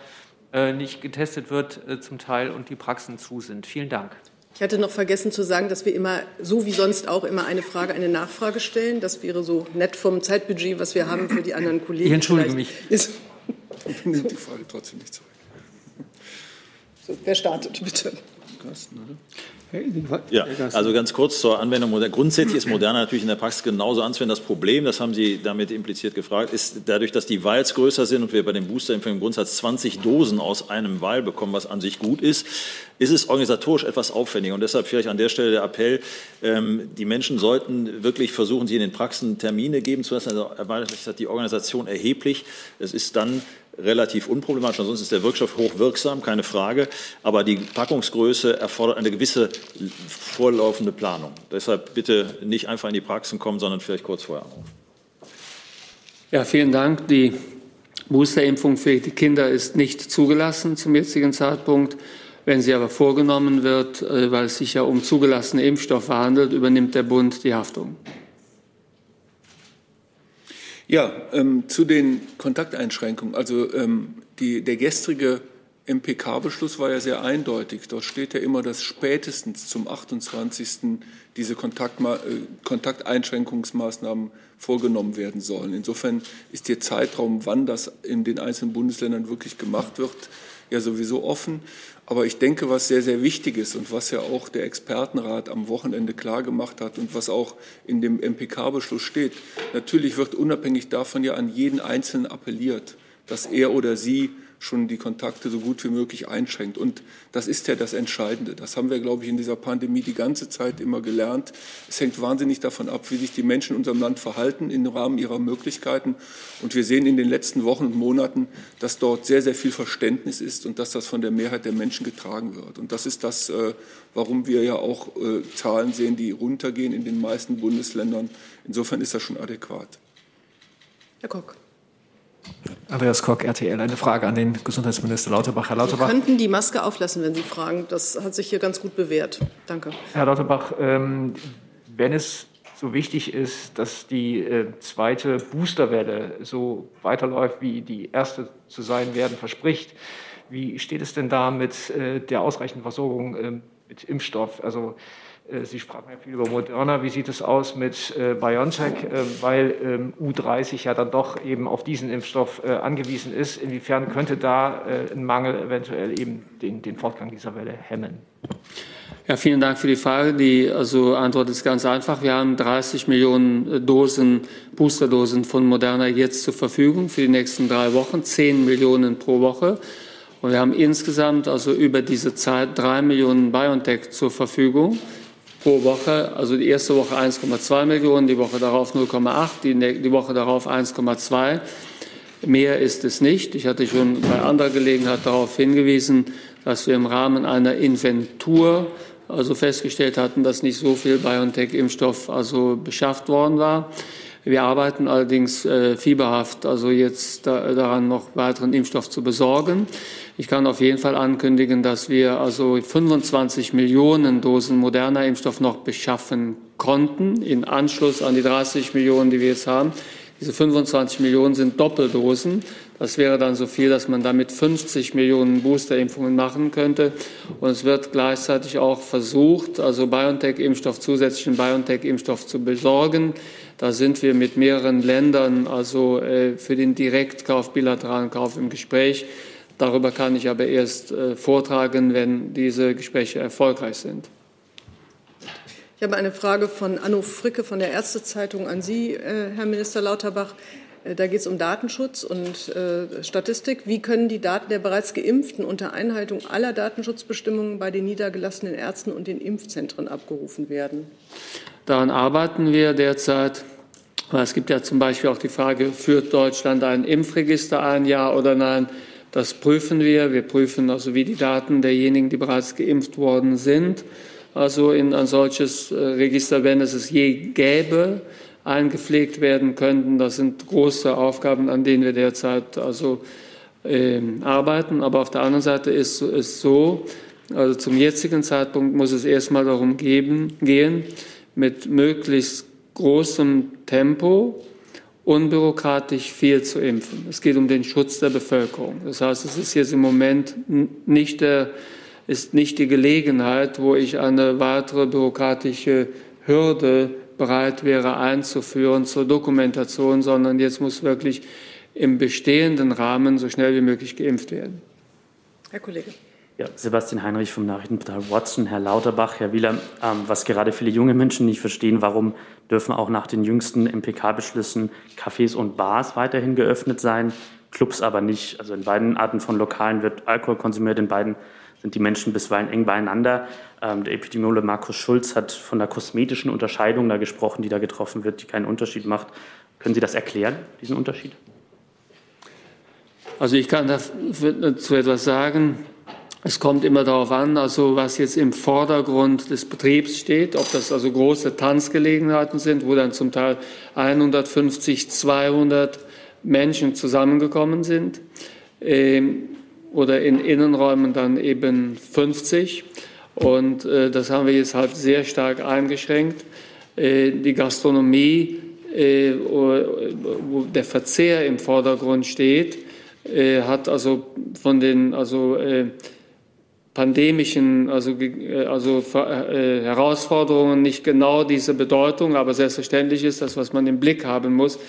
äh, nicht getestet wird äh, zum Teil und die Praxen zu sind. Vielen Dank. Ich hatte noch vergessen zu sagen, dass wir immer, so wie sonst auch, immer eine Frage, eine Nachfrage stellen. Das wäre so nett vom Zeitbudget, was wir haben für die anderen Kollegen. Ich entschuldige Vielleicht mich. [LAUGHS] Ich nehme die Frage trotzdem nicht zurück. So, wer startet, bitte? Carsten, oder? Ja, also ganz kurz zur Anwendung. Grundsätzlich ist Moderna natürlich in der Praxis genauso anzuwenden. Das Problem, das haben Sie damit impliziert gefragt, ist dadurch, dass die Vials größer sind und wir bei den Boosterimpfungen im Grundsatz 20 Dosen aus einem Vial bekommen, was an sich gut ist, ist es organisatorisch etwas aufwendiger. Und deshalb vielleicht an der Stelle der Appell, ähm, die Menschen sollten wirklich versuchen, sie in den Praxen Termine geben zu lassen. Also erweitert sich die Organisation erheblich. Es ist dann relativ unproblematisch. Ansonsten ist der Wirkstoff hochwirksam, keine Frage. Aber die Packungsgröße erfordert eine gewisse vorlaufende Planung. Deshalb bitte nicht einfach in die Praxen kommen, sondern vielleicht kurz vorher anrufen. Ja, vielen Dank. Die Boosterimpfung für die Kinder ist nicht zugelassen zum jetzigen Zeitpunkt. Wenn sie aber vorgenommen wird, äh, weil es sich ja um zugelassene Impfstoffe handelt, übernimmt der Bund die Haftung. Ja, ähm, zu den Kontakteinschränkungen. Also ähm, die, der gestrige MPK-Beschluss war ja sehr eindeutig. Dort steht ja immer, dass spätestens zum 28. diese Kontaktma äh, Kontakteinschränkungsmaßnahmen vorgenommen werden sollen. Insofern ist der Zeitraum, wann das in den einzelnen Bundesländern wirklich gemacht wird, ja sowieso offen. Aber ich denke, was sehr, sehr wichtig ist und was ja auch der Expertenrat am Wochenende klargemacht hat und was auch in dem MPK-Beschluss steht, natürlich wird unabhängig davon ja an jeden Einzelnen appelliert, dass er oder sie schon die Kontakte so gut wie möglich einschränkt. Und das ist ja das Entscheidende. Das haben wir, glaube ich, in dieser Pandemie die ganze Zeit immer gelernt. Es hängt wahnsinnig davon ab, wie sich die Menschen in unserem Land verhalten im Rahmen ihrer Möglichkeiten. Und wir sehen in den letzten Wochen und Monaten, dass dort sehr, sehr viel Verständnis ist und dass das von der Mehrheit der Menschen getragen wird. Und das ist das, äh, warum wir ja auch äh, Zahlen sehen, die runtergehen in den meisten Bundesländern. Insofern ist das schon adäquat. Herr Koch. Andreas Kock, RTL. Eine Frage an den Gesundheitsminister Lauterbach. Herr Lauterbach. Sie könnten die Maske auflassen, wenn Sie fragen. Das hat sich hier ganz gut bewährt. Danke. Herr Lauterbach, ähm, wenn es so wichtig ist, dass die äh, zweite Boosterwelle so weiterläuft, wie die erste zu sein werden verspricht, wie steht es denn da mit äh, der ausreichenden Versorgung äh, mit Impfstoff? Also Sie sprachen ja viel über Moderna. Wie sieht es aus mit äh, BioNTech, äh, weil ähm, U30 ja dann doch eben auf diesen Impfstoff äh, angewiesen ist? Inwiefern könnte da äh, ein Mangel eventuell eben den, den Fortgang dieser Welle hemmen? Ja, vielen Dank für die Frage. Die also Antwort ist ganz einfach. Wir haben 30 Millionen Dosen, Boosterdosen von Moderna jetzt zur Verfügung für die nächsten drei Wochen, 10 Millionen pro Woche. Und wir haben insgesamt also über diese Zeit drei Millionen BioNTech zur Verfügung pro Woche. Also die erste Woche 1,2 Millionen, die Woche darauf 0,8, die, die Woche darauf 1,2. Mehr ist es nicht. Ich hatte schon bei anderer Gelegenheit darauf hingewiesen, dass wir im Rahmen einer Inventur also festgestellt hatten, dass nicht so viel BioNTech-Impfstoff also beschafft worden war. Wir arbeiten allerdings äh, fieberhaft, also jetzt da, daran, noch weiteren Impfstoff zu besorgen. Ich kann auf jeden Fall ankündigen, dass wir also 25 Millionen Dosen moderner Impfstoff noch beschaffen konnten, in Anschluss an die 30 Millionen, die wir jetzt haben. Diese 25 Millionen sind Doppeldosen. Das wäre dann so viel, dass man damit 50 Millionen Boosterimpfungen machen könnte. Und es wird gleichzeitig auch versucht, also BioNTech-Impfstoff, zusätzlichen BioNTech-Impfstoff zu besorgen. Da sind wir mit mehreren Ländern also äh, für den Direktkauf, bilateralen Kauf im Gespräch. Darüber kann ich aber erst äh, vortragen, wenn diese Gespräche erfolgreich sind. Ich habe eine Frage von Anno Fricke von der Ärztezeitung an Sie, äh, Herr Minister Lauterbach. Da geht es um Datenschutz und äh, Statistik. Wie können die Daten der bereits Geimpften unter Einhaltung aller Datenschutzbestimmungen bei den niedergelassenen Ärzten und den Impfzentren abgerufen werden? Daran arbeiten wir derzeit. Es gibt ja zum Beispiel auch die Frage, führt Deutschland ein Impfregister ein, ja oder nein? Das prüfen wir. Wir prüfen also, wie die Daten derjenigen, die bereits geimpft worden sind, also in ein solches äh, Register, wenn es es je gäbe, eingepflegt werden könnten. Das sind große Aufgaben, an denen wir derzeit also äh, arbeiten. Aber auf der anderen Seite ist es so, also zum jetzigen Zeitpunkt muss es erstmal darum geben, gehen, mit möglichst großem Tempo unbürokratisch viel zu impfen. Es geht um den Schutz der Bevölkerung. Das heißt, es ist jetzt im Moment nicht, der, ist nicht die Gelegenheit, wo ich eine weitere bürokratische Hürde bereit wäre einzuführen zur Dokumentation, sondern jetzt muss wirklich im bestehenden Rahmen so schnell wie möglich geimpft werden. Herr Kollege. Ja, Sebastian Heinrich vom Nachrichtenportal Watson, Herr Lauterbach, Herr Wieler, ähm, was gerade viele junge Menschen nicht verstehen, warum dürfen auch nach den jüngsten MPK-Beschlüssen Cafés und Bars weiterhin geöffnet sein, Clubs aber nicht. Also in beiden Arten von Lokalen wird Alkohol konsumiert, in beiden sind die Menschen bisweilen eng beieinander. Ähm, der Epidemiologe Markus Schulz hat von der kosmetischen Unterscheidung da gesprochen, die da getroffen wird, die keinen Unterschied macht. Können Sie das erklären, diesen Unterschied? Also ich kann dazu etwas sagen. Es kommt immer darauf an, also was jetzt im Vordergrund des Betriebs steht, ob das also große Tanzgelegenheiten sind, wo dann zum Teil 150, 200 Menschen zusammengekommen sind, ähm, oder in Innenräumen dann eben 50. Und äh, das haben wir jetzt halt sehr stark eingeschränkt. Äh, die Gastronomie, äh, wo der Verzehr im Vordergrund steht, hat also von den also, pandemischen also, äh, also äh, Herausforderungen nicht genau diese Bedeutung, aber selbstverständlich ist das, was man im Blick haben muss.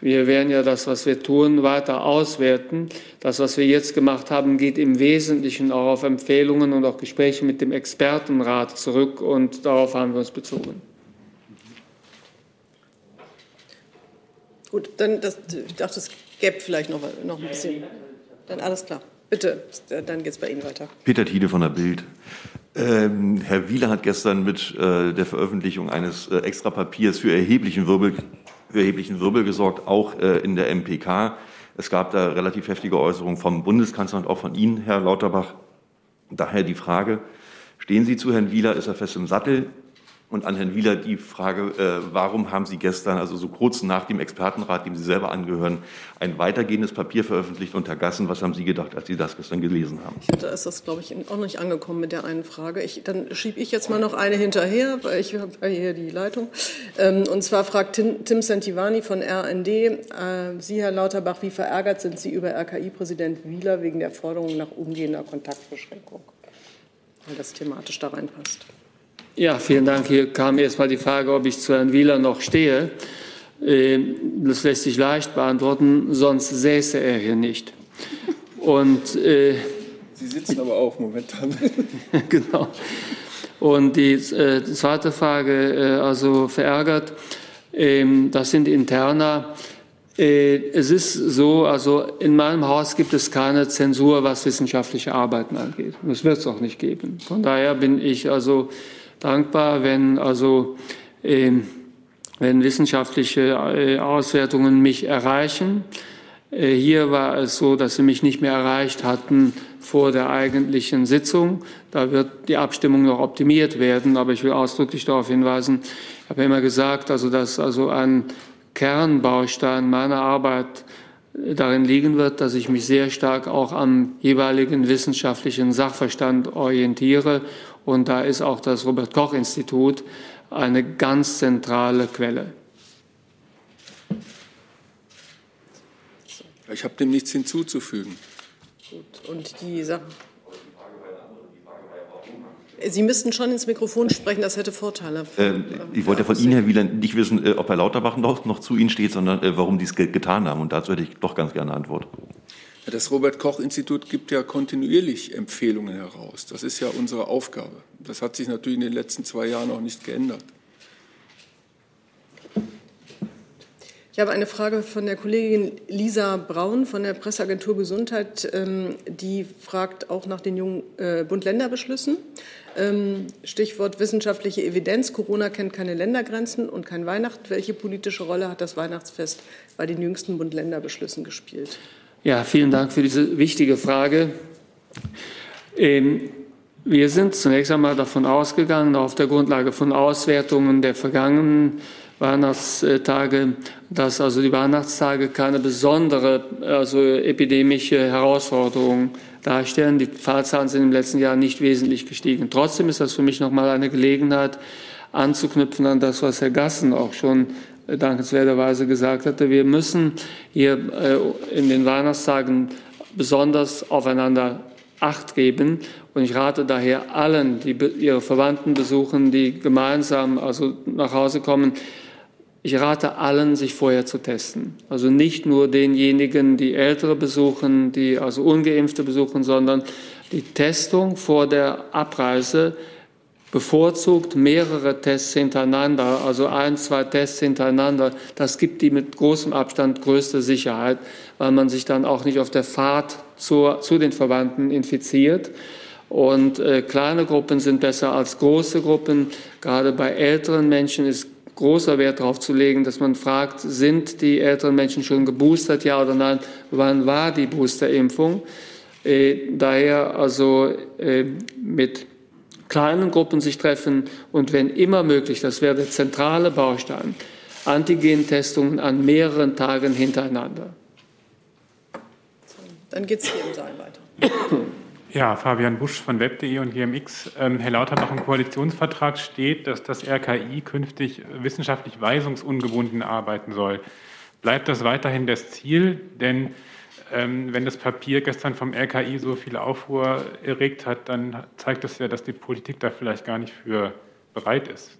Wir werden ja das, was wir tun, weiter auswerten. Das, was wir jetzt gemacht haben, geht im Wesentlichen auch auf Empfehlungen und auch Gespräche mit dem Expertenrat zurück und darauf haben wir uns bezogen. Gut, dann das, ich dachte, es gäbe vielleicht noch, noch ein bisschen. Dann alles klar. Bitte, dann geht es bei Ihnen weiter. Peter Tiede von der Bild. Ähm, Herr Wieler hat gestern mit äh, der Veröffentlichung eines äh, Extrapapiers für erheblichen Wirbel für erheblichen Wirbel gesorgt, auch äh, in der MPK. Es gab da relativ heftige Äußerungen vom Bundeskanzler und auch von Ihnen, Herr Lauterbach. Daher die Frage, stehen Sie zu Herrn Wieler, ist er fest im Sattel? Und an Herrn Wieler die Frage, äh, warum haben Sie gestern, also so kurz nach dem Expertenrat, dem Sie selber angehören, ein weitergehendes Papier veröffentlicht unter Gassen? Was haben Sie gedacht, als Sie das gestern gelesen haben? Da ist das, glaube ich, auch nicht angekommen mit der einen Frage. Ich, dann schiebe ich jetzt mal noch eine hinterher, weil ich habe hier die Leitung. Ähm, und zwar fragt Tim, Tim Santivani von RND, äh, Sie, Herr Lauterbach, wie verärgert sind Sie über RKI-Präsident Wieler wegen der Forderung nach umgehender Kontaktbeschränkung? Weil das thematisch da reinpasst. Ja, vielen Dank. Hier kam erst mal die Frage, ob ich zu Herrn Wieler noch stehe. Ähm, das lässt sich leicht beantworten, sonst säße er hier nicht. Und, äh, Sie sitzen aber auch momentan. [LAUGHS] genau. Und die, äh, zweite Frage, äh, also verärgert, ähm, das sind Interna. Äh, es ist so, also in meinem Haus gibt es keine Zensur, was wissenschaftliche Arbeiten angeht. Das wird es auch nicht geben. Von daher bin ich also dankbar, wenn also äh, wenn wissenschaftliche äh, Auswertungen mich erreichen. Äh, hier war es so, dass sie mich nicht mehr erreicht hatten vor der eigentlichen Sitzung. Da wird die Abstimmung noch optimiert werden, aber ich will ausdrücklich darauf hinweisen, ich habe immer gesagt, also dass also ein Kernbaustein meiner Arbeit darin liegen wird, dass ich mich sehr stark auch am jeweiligen wissenschaftlichen Sachverstand orientiere und da ist auch das Robert Koch Institut eine ganz zentrale Quelle. Ich habe dem nichts hinzuzufügen. Gut, und die Sache. Sie müssten schon ins Mikrofon sprechen, das hätte Vorteile. Ähm, ich wollte ja von Ihnen, Herr Wieland, nicht wissen, äh, ob Herr Lauterbach noch, noch zu Ihnen steht, sondern äh, warum Sie es getan haben. Und dazu hätte ich doch ganz gerne eine Antwort. Das Robert Koch Institut gibt ja kontinuierlich Empfehlungen heraus. Das ist ja unsere Aufgabe. Das hat sich natürlich in den letzten zwei Jahren auch nicht geändert. Ich habe eine Frage von der Kollegin Lisa Braun von der Presseagentur Gesundheit. Ähm, die fragt auch nach den jungen äh, Bund-Länder-Beschlüssen. Ähm, Stichwort wissenschaftliche Evidenz. Corona kennt keine Ländergrenzen und kein Weihnachten. Welche politische Rolle hat das Weihnachtsfest bei den jüngsten Bund-Länder-Beschlüssen gespielt? Ja, vielen Dank für diese wichtige Frage. Ähm, wir sind zunächst einmal davon ausgegangen, auf der Grundlage von Auswertungen der vergangenen Weihnachtstage, dass also die Weihnachtstage keine besondere also epidemische Herausforderung darstellen. Die Fallzahlen sind im letzten Jahr nicht wesentlich gestiegen. Trotzdem ist das für mich nochmal eine Gelegenheit, anzuknüpfen an das, was Herr Gassen auch schon dankenswerterweise gesagt hatte, wir müssen hier äh, in den Weihnachtstagen besonders aufeinander Acht geben. Und ich rate daher allen, die ihre Verwandten besuchen, die gemeinsam also nach Hause kommen, ich rate allen, sich vorher zu testen. Also nicht nur denjenigen, die Ältere besuchen, die also Ungeimpfte besuchen, sondern die Testung vor der Abreise bevorzugt mehrere Tests hintereinander, also ein, zwei Tests hintereinander. Das gibt die mit großem Abstand größte Sicherheit, weil man sich dann auch nicht auf der Fahrt zur, zu den Verwandten infiziert. Und äh, kleine Gruppen sind besser als große Gruppen. Gerade bei älteren Menschen ist großer Wert darauf zu legen, dass man fragt, sind die älteren Menschen schon geboostert, ja oder nein? Wann war die Boosterimpfung? Äh, daher also äh, mit kleinen Gruppen sich treffen und wenn immer möglich, das wäre der zentrale Baustein, Antigentestungen an mehreren Tagen hintereinander. Dann geht es hier im Saal weiter. Ja, Fabian Busch von web.de und GMX. Ähm, Herr Lauterbach, im Koalitionsvertrag steht, dass das RKI künftig wissenschaftlich weisungsungebunden arbeiten soll. Bleibt das weiterhin das Ziel? Denn wenn das Papier gestern vom RKI so viel Aufruhr erregt hat, dann zeigt das ja, dass die Politik da vielleicht gar nicht für bereit ist.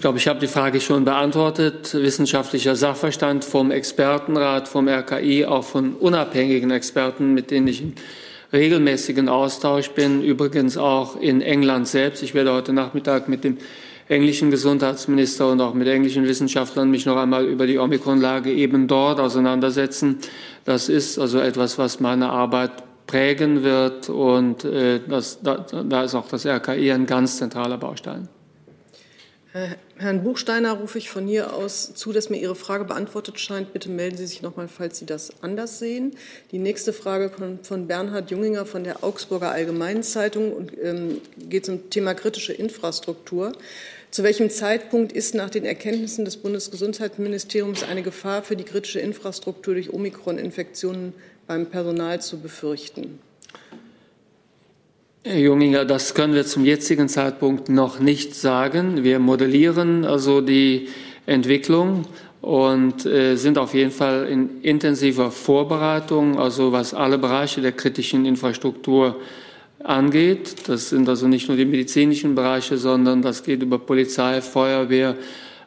Ich glaube, ich habe die Frage schon beantwortet. Wissenschaftlicher Sachverstand vom Expertenrat, vom RKI, auch von unabhängigen Experten, mit denen ich im regelmäßigen Austausch bin. Übrigens auch in England selbst. Ich werde heute Nachmittag mit dem englischen Gesundheitsminister und auch mit englischen Wissenschaftlern mich noch einmal über die Omikron-Lage eben dort auseinandersetzen. Das ist also etwas, was meine Arbeit prägen wird und äh, das, da, da ist auch das RKI ein ganz zentraler Baustein. Herrn Buchsteiner rufe ich von hier aus zu, dass mir Ihre Frage beantwortet scheint. Bitte melden Sie sich noch mal, falls Sie das anders sehen. Die nächste Frage kommt von Bernhard Junginger von der Augsburger Allgemeinen Zeitung und ähm, geht zum Thema kritische Infrastruktur. Zu welchem Zeitpunkt ist nach den Erkenntnissen des Bundesgesundheitsministeriums eine Gefahr für die kritische Infrastruktur durch Omikron-Infektionen beim Personal zu befürchten? Herr Junginger, das können wir zum jetzigen Zeitpunkt noch nicht sagen. Wir modellieren also die Entwicklung und äh, sind auf jeden Fall in intensiver Vorbereitung, also was alle Bereiche der kritischen Infrastruktur angeht. Das sind also nicht nur die medizinischen Bereiche, sondern das geht über Polizei, Feuerwehr,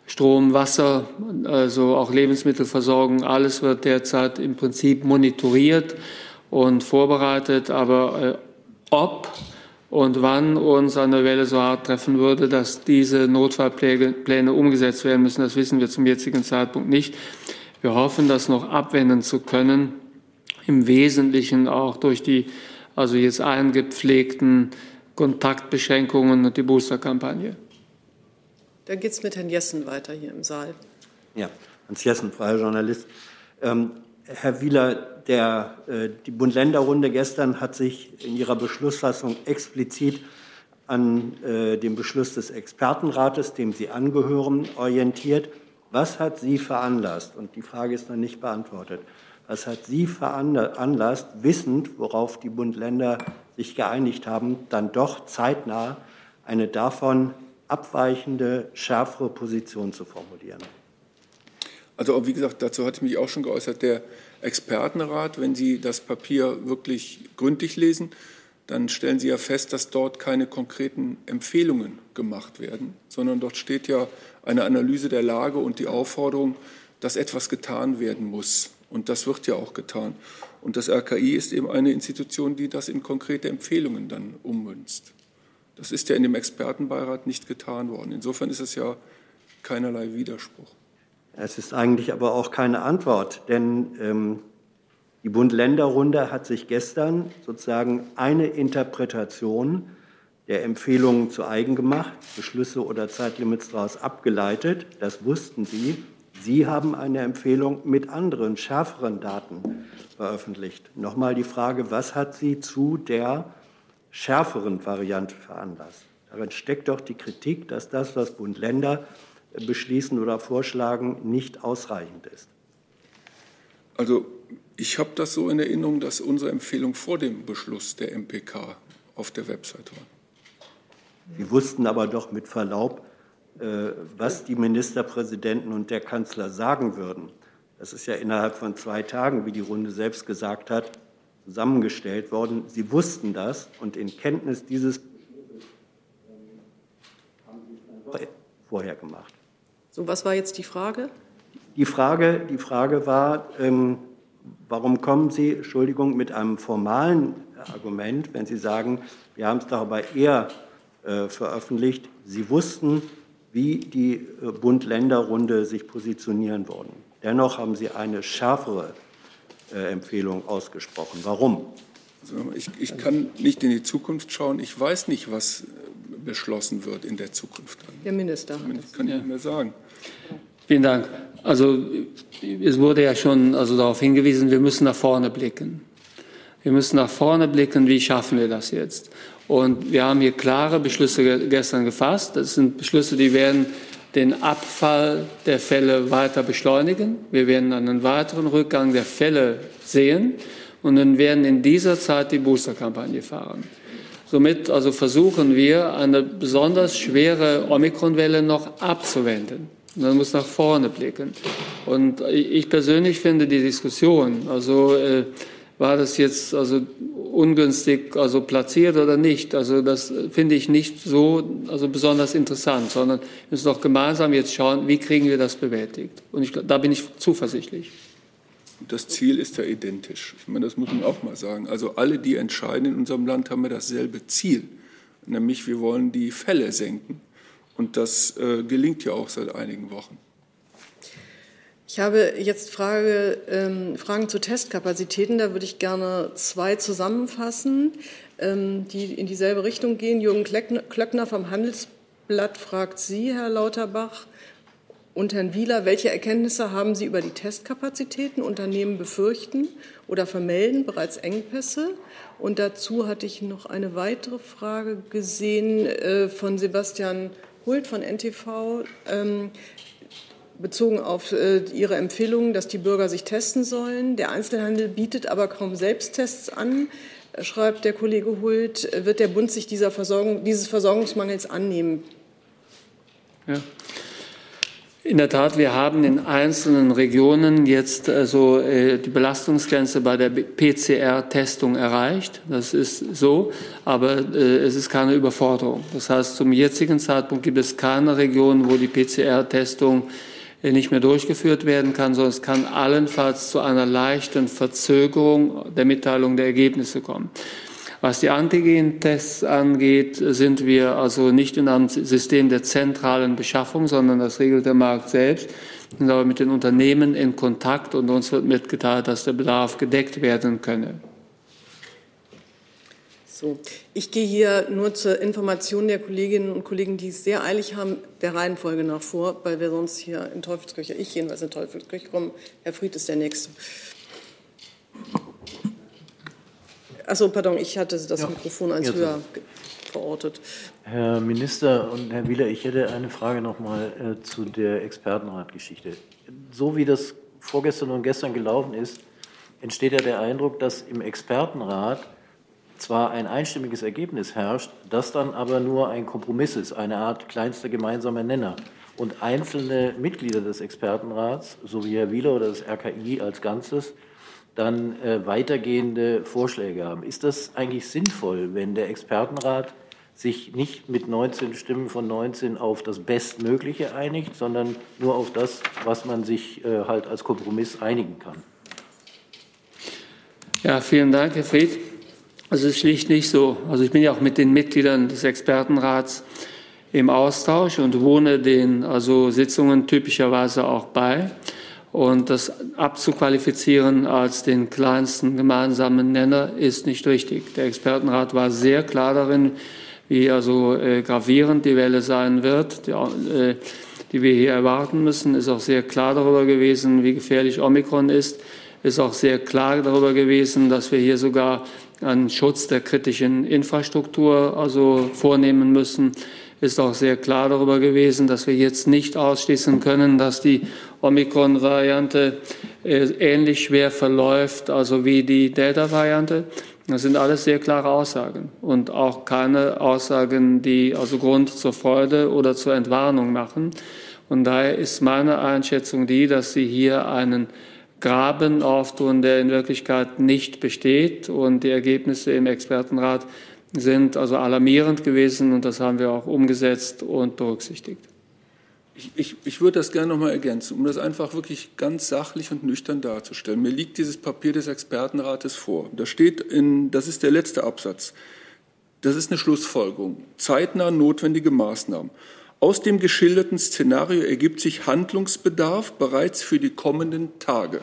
Strom, Wasser, also auch Lebensmittelversorgung. Alles wird derzeit im Prinzip monitoriert und vorbereitet. Aber äh, ob und wann uns eine Welle so hart treffen würde, dass diese Notfallpläne umgesetzt werden müssen, das wissen wir zum jetzigen Zeitpunkt nicht. Wir hoffen, das noch abwenden zu können, im Wesentlichen auch durch die also jetzt eingepflegten Kontaktbeschränkungen und die Boosterkampagne. Dann geht es mit Herrn Jessen weiter hier im Saal. Ja, Hans Jessen, freier Journalist. Ähm, Herr Wieler, der, äh, die Bund-Länder-Runde gestern hat sich in ihrer Beschlussfassung explizit an äh, dem Beschluss des Expertenrates, dem Sie angehören, orientiert. Was hat Sie veranlasst? Und die Frage ist noch nicht beantwortet. Was hat Sie veranlasst, wissend, worauf die Bund-Länder sich geeinigt haben, dann doch zeitnah eine davon abweichende, schärfere Position zu formulieren? Also wie gesagt, dazu hatte ich mich auch schon geäußert, der Expertenrat, wenn Sie das Papier wirklich gründlich lesen, dann stellen Sie ja fest, dass dort keine konkreten Empfehlungen gemacht werden, sondern dort steht ja eine Analyse der Lage und die Aufforderung, dass etwas getan werden muss. Und das wird ja auch getan. Und das RKI ist eben eine Institution, die das in konkrete Empfehlungen dann ummünzt. Das ist ja in dem Expertenbeirat nicht getan worden. Insofern ist es ja keinerlei Widerspruch. Es ist eigentlich aber auch keine Antwort, denn ähm, die Bund-Länder-Runde hat sich gestern sozusagen eine Interpretation der Empfehlungen zu eigen gemacht, Beschlüsse oder Zeitlimits daraus abgeleitet. Das wussten Sie. Sie haben eine Empfehlung mit anderen, schärferen Daten veröffentlicht. Nochmal die Frage, was hat Sie zu der schärferen Variante veranlasst? Darin steckt doch die Kritik, dass das, was Bund-Länder beschließen oder vorschlagen, nicht ausreichend ist. Also ich habe das so in Erinnerung, dass unsere Empfehlung vor dem Beschluss der MPK auf der Website war. Sie wussten aber doch mit Verlaub, was die Ministerpräsidenten und der Kanzler sagen würden. Das ist ja innerhalb von zwei Tagen, wie die Runde selbst gesagt hat, zusammengestellt worden. Sie wussten das und in Kenntnis dieses vorher gemacht. So, was war jetzt die Frage? Die Frage, die Frage war, ähm, warum kommen Sie, Entschuldigung, mit einem formalen Argument, wenn Sie sagen, wir haben es darüber eher äh, veröffentlicht, Sie wussten, wie die äh, Bund-Länder-Runde sich positionieren würden. Dennoch haben Sie eine schärfere äh, Empfehlung ausgesprochen. Warum? Also ich, ich, kann nicht in die Zukunft schauen. Ich weiß nicht, was äh, beschlossen wird in der Zukunft. Der Minister. Das kann ich nicht mehr sagen. Vielen Dank. Also es wurde ja schon also darauf hingewiesen, wir müssen nach vorne blicken. Wir müssen nach vorne blicken, wie schaffen wir das jetzt? Und wir haben hier klare Beschlüsse gestern gefasst. Das sind Beschlüsse, die werden den Abfall der Fälle weiter beschleunigen. Wir werden einen weiteren Rückgang der Fälle sehen und dann werden in dieser Zeit die Boosterkampagne fahren. Somit also versuchen wir, eine besonders schwere Omikronwelle noch abzuwenden. Man muss nach vorne blicken. Und ich persönlich finde die Diskussion, also äh, war das jetzt also ungünstig also platziert oder nicht? Also das finde ich nicht so also besonders interessant, sondern wir müssen doch gemeinsam jetzt schauen, wie kriegen wir das bewältigt. Und ich, da bin ich zuversichtlich. Das Ziel ist ja identisch. Ich meine, das muss man auch mal sagen. Also alle, die entscheiden in unserem Land, haben ja dasselbe Ziel, nämlich wir wollen die Fälle senken. Und das äh, gelingt ja auch seit einigen Wochen. Ich habe jetzt Frage, ähm, Fragen zu Testkapazitäten. Da würde ich gerne zwei zusammenfassen, ähm, die in dieselbe Richtung gehen. Jürgen Klöckner vom Handelsblatt fragt Sie, Herr Lauterbach und Herrn Wieler, welche Erkenntnisse haben Sie über die Testkapazitäten? Unternehmen befürchten oder vermelden bereits Engpässe. Und dazu hatte ich noch eine weitere Frage gesehen äh, von Sebastian Hult von NTV. Ähm, bezogen auf äh, Ihre Empfehlung, dass die Bürger sich testen sollen. Der Einzelhandel bietet aber kaum Selbsttests an, schreibt der Kollege Hult. Wird der Bund sich dieser Versorgung, dieses Versorgungsmangels annehmen? Ja. In der Tat, wir haben in einzelnen Regionen jetzt also die Belastungsgrenze bei der PCR-Testung erreicht. Das ist so, aber es ist keine Überforderung. Das heißt, zum jetzigen Zeitpunkt gibt es keine Region, wo die PCR-Testung nicht mehr durchgeführt werden kann, sondern es kann allenfalls zu einer leichten Verzögerung der Mitteilung der Ergebnisse kommen. Was die Antigen-Tests angeht, sind wir also nicht in einem System der zentralen Beschaffung, sondern das regelt der Markt selbst. Wir sind aber mit den Unternehmen in Kontakt und uns wird mitgeteilt, dass der Bedarf gedeckt werden könne. So, ich gehe hier nur zur Information der Kolleginnen und Kollegen, die es sehr eilig haben, der Reihenfolge nach vor, weil wir sonst hier in Teufelskirche, ich jedenfalls in Teufelskirche kommen. Herr Fried ist der Nächste. Achso, pardon, ich hatte das ja, Mikrofon als höher verortet. Herr Minister und Herr Wieler, ich hätte eine Frage noch mal äh, zu der Expertenratgeschichte. So wie das vorgestern und gestern gelaufen ist, entsteht ja der Eindruck, dass im Expertenrat zwar ein einstimmiges Ergebnis herrscht, das dann aber nur ein Kompromiss ist, eine Art kleinster gemeinsamer Nenner. Und einzelne Mitglieder des Expertenrats, so wie Herr Wieler oder das RKI als Ganzes, dann äh, weitergehende Vorschläge haben. Ist das eigentlich sinnvoll, wenn der Expertenrat sich nicht mit 19 Stimmen von 19 auf das Bestmögliche einigt, sondern nur auf das, was man sich äh, halt als Kompromiss einigen kann? Ja, vielen Dank, Herr Fried. Also es ist schlicht nicht so. Also ich bin ja auch mit den Mitgliedern des Expertenrats im Austausch und wohne den also Sitzungen typischerweise auch bei. Und das abzuqualifizieren als den kleinsten gemeinsamen Nenner ist nicht richtig. Der Expertenrat war sehr klar darin, wie also äh, gravierend die Welle sein wird, die, äh, die wir hier erwarten müssen, ist auch sehr klar darüber gewesen, wie gefährlich Omikron ist, ist auch sehr klar darüber gewesen, dass wir hier sogar einen Schutz der kritischen Infrastruktur also vornehmen müssen, ist auch sehr klar darüber gewesen, dass wir jetzt nicht ausschließen können, dass die Omikron-Variante äh, ähnlich schwer verläuft, also wie die Delta-Variante. Das sind alles sehr klare Aussagen und auch keine Aussagen, die also Grund zur Freude oder zur Entwarnung machen. Und daher ist meine Einschätzung die, dass Sie hier einen Graben auftun, der in Wirklichkeit nicht besteht. Und die Ergebnisse im Expertenrat sind also alarmierend gewesen und das haben wir auch umgesetzt und berücksichtigt. Ich, ich, ich würde das gerne noch mal ergänzen, um das einfach wirklich ganz sachlich und nüchtern darzustellen. Mir liegt dieses Papier des Expertenrates vor. Da steht in, das ist der letzte Absatz. Das ist eine Schlussfolgerung. Zeitnah notwendige Maßnahmen. Aus dem geschilderten Szenario ergibt sich Handlungsbedarf bereits für die kommenden Tage.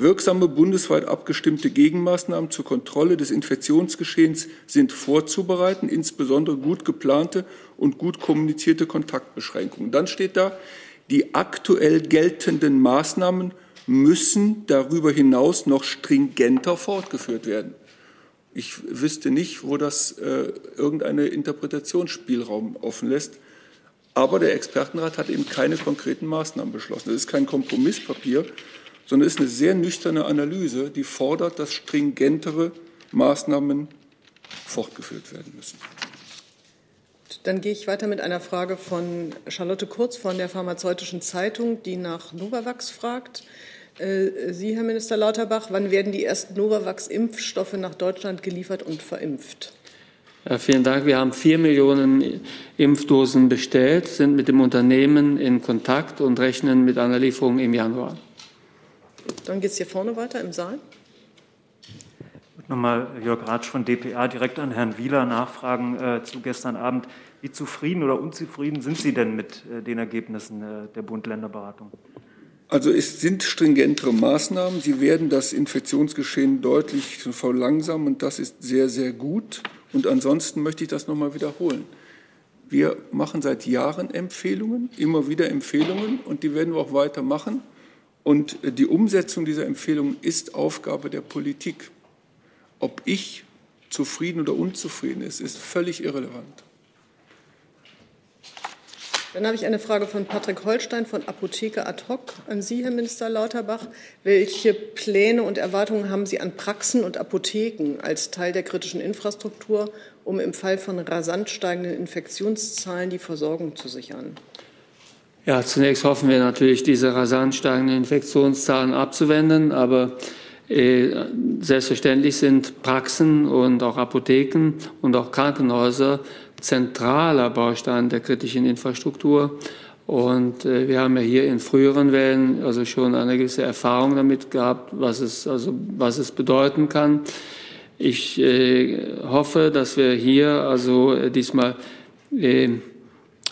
Wirksame bundesweit abgestimmte Gegenmaßnahmen zur Kontrolle des Infektionsgeschehens sind vorzubereiten, insbesondere gut geplante und gut kommunizierte Kontaktbeschränkungen. Dann steht da, die aktuell geltenden Maßnahmen müssen darüber hinaus noch stringenter fortgeführt werden. Ich wüsste nicht, wo das äh, irgendeine Interpretationsspielraum offen lässt. Aber der Expertenrat hat eben keine konkreten Maßnahmen beschlossen. Das ist kein Kompromisspapier, sondern es ist eine sehr nüchterne Analyse, die fordert, dass stringentere Maßnahmen fortgeführt werden müssen. Dann gehe ich weiter mit einer Frage von Charlotte Kurz von der Pharmazeutischen Zeitung, die nach Novavax fragt. Äh, Sie, Herr Minister Lauterbach, wann werden die ersten Novavax-Impfstoffe nach Deutschland geliefert und verimpft? Ja, vielen Dank. Wir haben vier Millionen Impfdosen bestellt, sind mit dem Unternehmen in Kontakt und rechnen mit einer Lieferung im Januar. Dann geht es hier vorne weiter im Saal. Nochmal Jörg Ratsch von dpa direkt an Herrn Wieler nachfragen äh, zu gestern Abend. Wie zufrieden oder unzufrieden sind Sie denn mit äh, den Ergebnissen äh, der Bund-Länder-Beratung? Also es sind stringentere Maßnahmen. Sie werden das Infektionsgeschehen deutlich verlangsamen und das ist sehr, sehr gut. Und ansonsten möchte ich das nochmal wiederholen. Wir machen seit Jahren Empfehlungen, immer wieder Empfehlungen und die werden wir auch weitermachen. Und die Umsetzung dieser Empfehlungen ist Aufgabe der Politik. Ob ich zufrieden oder unzufrieden ist, ist völlig irrelevant. Dann habe ich eine Frage von Patrick Holstein von Apotheke ad hoc an Sie, Herr Minister Lauterbach. Welche Pläne und Erwartungen haben Sie an Praxen und Apotheken als Teil der kritischen Infrastruktur, um im Fall von rasant steigenden Infektionszahlen die Versorgung zu sichern? Ja, zunächst hoffen wir natürlich, diese rasant steigenden Infektionszahlen abzuwenden, aber äh, selbstverständlich sind Praxen und auch Apotheken und auch Krankenhäuser zentraler Baustein der kritischen Infrastruktur. Und äh, wir haben ja hier in früheren Wellen also schon eine gewisse Erfahrung damit gehabt, was es, also, was es bedeuten kann. Ich äh, hoffe, dass wir hier also äh, diesmal äh,